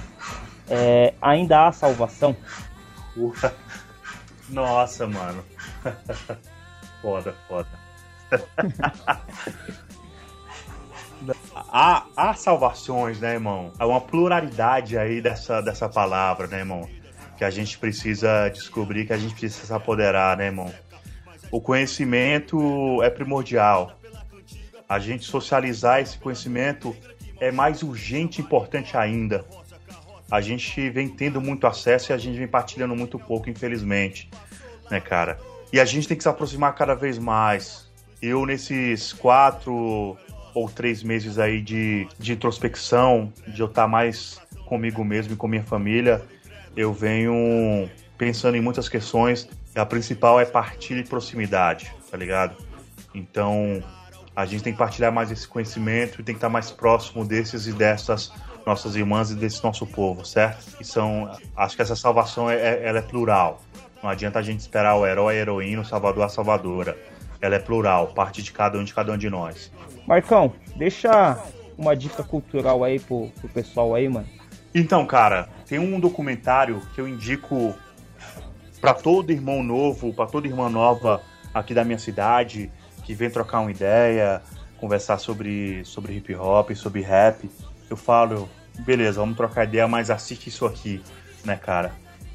[SPEAKER 1] É, ainda há salvação?
[SPEAKER 2] Nossa, mano. foda, foda. há, há salvações, né, irmão? Há uma pluralidade aí dessa, dessa palavra, né, irmão? Que a gente precisa descobrir, que a gente precisa se apoderar, né, irmão? O conhecimento é primordial. A gente socializar esse conhecimento é mais urgente e importante ainda. A gente vem tendo muito acesso e a gente vem partilhando muito pouco, infelizmente, né, cara? E a gente tem que se aproximar cada vez mais. Eu, nesses quatro ou três meses aí de, de introspecção, de eu estar mais comigo mesmo e com minha família, eu venho pensando em muitas questões. A principal é partilha e proximidade, tá ligado? Então, a gente tem que partilhar mais esse conhecimento e tem que estar mais próximo desses e dessas nossas irmãs e desse nosso povo, certo? E são, acho que essa salvação é, é- ela é plural. Não adianta a gente esperar o herói, a heroína, o salvador, a salvadora. Ela é plural, parte de cada um de cada um de nós.
[SPEAKER 1] Marcão, deixa uma dica cultural aí pro, pro pessoal aí, mano.
[SPEAKER 2] Então, cara, tem um documentário que eu indico pra todo irmão novo, pra toda irmã nova aqui da minha cidade, que vem trocar uma ideia, conversar sobre, sobre hip hop, sobre rap. Eu falo, beleza, vamos trocar ideia, mas assiste isso aqui, né, cara?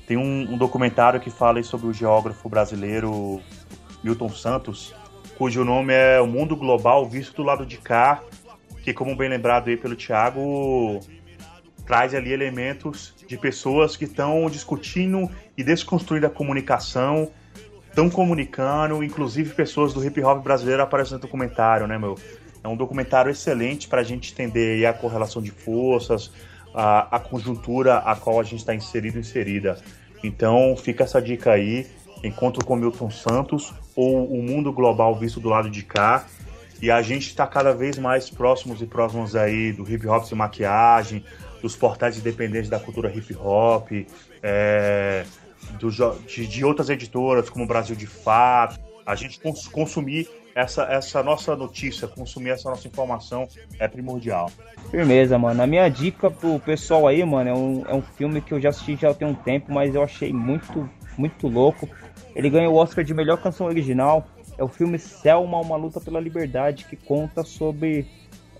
[SPEAKER 2] Tem um, um documentário que fala sobre o geógrafo brasileiro Milton Santos, cujo nome é O Mundo Global Visto do Lado de Cá, que, como bem lembrado aí pelo Thiago, traz ali elementos de pessoas que estão discutindo e desconstruindo a comunicação, estão comunicando, inclusive pessoas do hip hop brasileiro aparecem no documentário, né, meu? É um documentário excelente para a gente entender a correlação de forças, a, a conjuntura a qual a gente está inserido inserida. Então fica essa dica aí, encontro com Milton Santos ou o mundo global visto do lado de cá. E a gente está cada vez mais próximos e próximos aí do hip hop sem maquiagem, dos portais independentes da cultura hip hop, é, do, de, de, outras editoras como Brasil de Fato. A gente cons consumir essa, essa nossa notícia, consumir essa nossa informação é primordial.
[SPEAKER 1] Firmeza, mano. A minha dica pro pessoal aí, mano, é um, é um filme que eu já assisti já tem um tempo, mas eu achei muito, muito louco. Ele ganhou o Oscar de melhor canção original. É o filme Selma, Uma Luta pela Liberdade, que conta sobre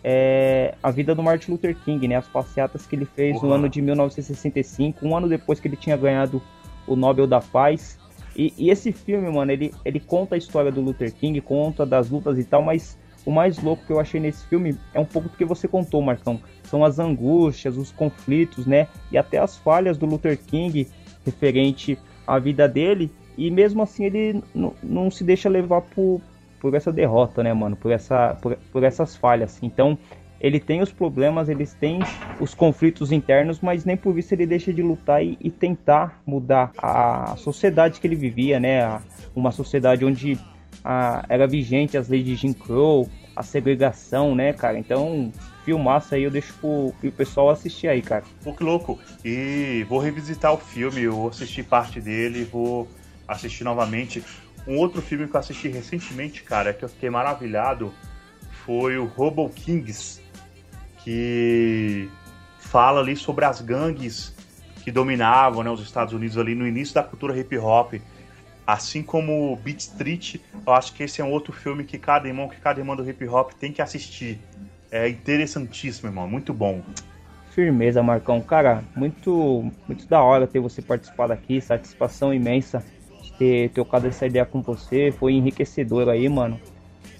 [SPEAKER 1] é, a vida do Martin Luther King, né? As passeatas que ele fez uhum. no ano de 1965, um ano depois que ele tinha ganhado o Nobel da Paz. E, e, esse filme, mano, ele, ele conta a história do Luther King, conta das lutas e tal, mas o mais louco que eu achei nesse filme é um pouco do que você contou, Marcão. São as angústias, os conflitos, né? E até as falhas do Luther King referente à vida dele e mesmo assim ele não se deixa levar por, por essa derrota, né, mano? Por, essa, por, por essas falhas. Então, ele tem os problemas, eles têm os conflitos internos, mas nem por isso ele deixa de lutar e, e tentar mudar a sociedade que ele vivia, né? Uma sociedade onde a, era vigente as leis de Jim Crow, a segregação, né, cara? Então, filmaço aí eu deixo pro, pro pessoal assistir aí, cara.
[SPEAKER 2] Pô, que louco! E vou revisitar o filme, eu assisti parte dele, vou assistir novamente. Um outro filme que eu assisti recentemente, cara, que eu fiquei maravilhado, foi o Robo Kings, que fala ali sobre as gangues que dominavam né, os Estados Unidos ali no início da cultura hip hop. Assim como Beat Street, eu acho que esse é um outro filme que cada irmão, que cada irmão do hip hop tem que assistir. É interessantíssimo, irmão, muito bom.
[SPEAKER 1] Firmeza, Marcão. Cara, muito, muito da hora ter você participado aqui, satisfação imensa ter trocado essa ideia com você, foi enriquecedor aí, mano.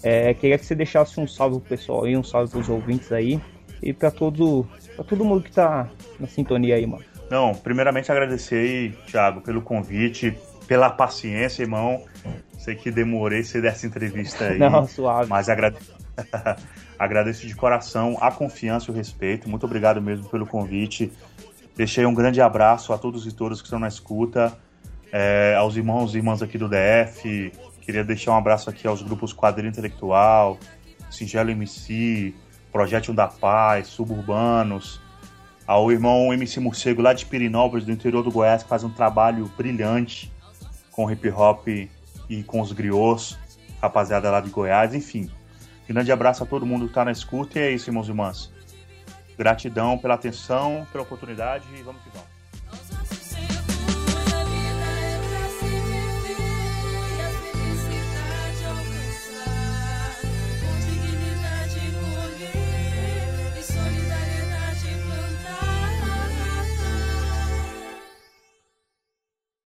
[SPEAKER 1] É, queria que você deixasse um salve pro pessoal aí, um salve pros ouvintes aí e para todo, pra todo mundo que tá na sintonia aí, mano.
[SPEAKER 2] Não, primeiramente agradecer aí, Thiago, pelo convite, pela paciência, irmão. Sei que demorei você dessa entrevista aí.
[SPEAKER 1] Não, suave.
[SPEAKER 2] Mas agradeço, agradeço de coração a confiança e o respeito. Muito obrigado mesmo pelo convite. Deixei um grande abraço a todos e todas que estão na escuta é, aos irmãos e irmãs aqui do DF. Queria deixar um abraço aqui aos grupos Quadrilha Intelectual, Singelo MC, Projeto da Paz, Suburbanos, ao irmão MC Morcego lá de Pirinópolis, do interior do Goiás, que faz um trabalho brilhante com hip hop e com os griots, rapaziada lá de Goiás, enfim. Grande abraço a todo mundo que está na escuta e é isso, irmãos e irmãs. Gratidão pela atenção, pela oportunidade e vamos que vamos.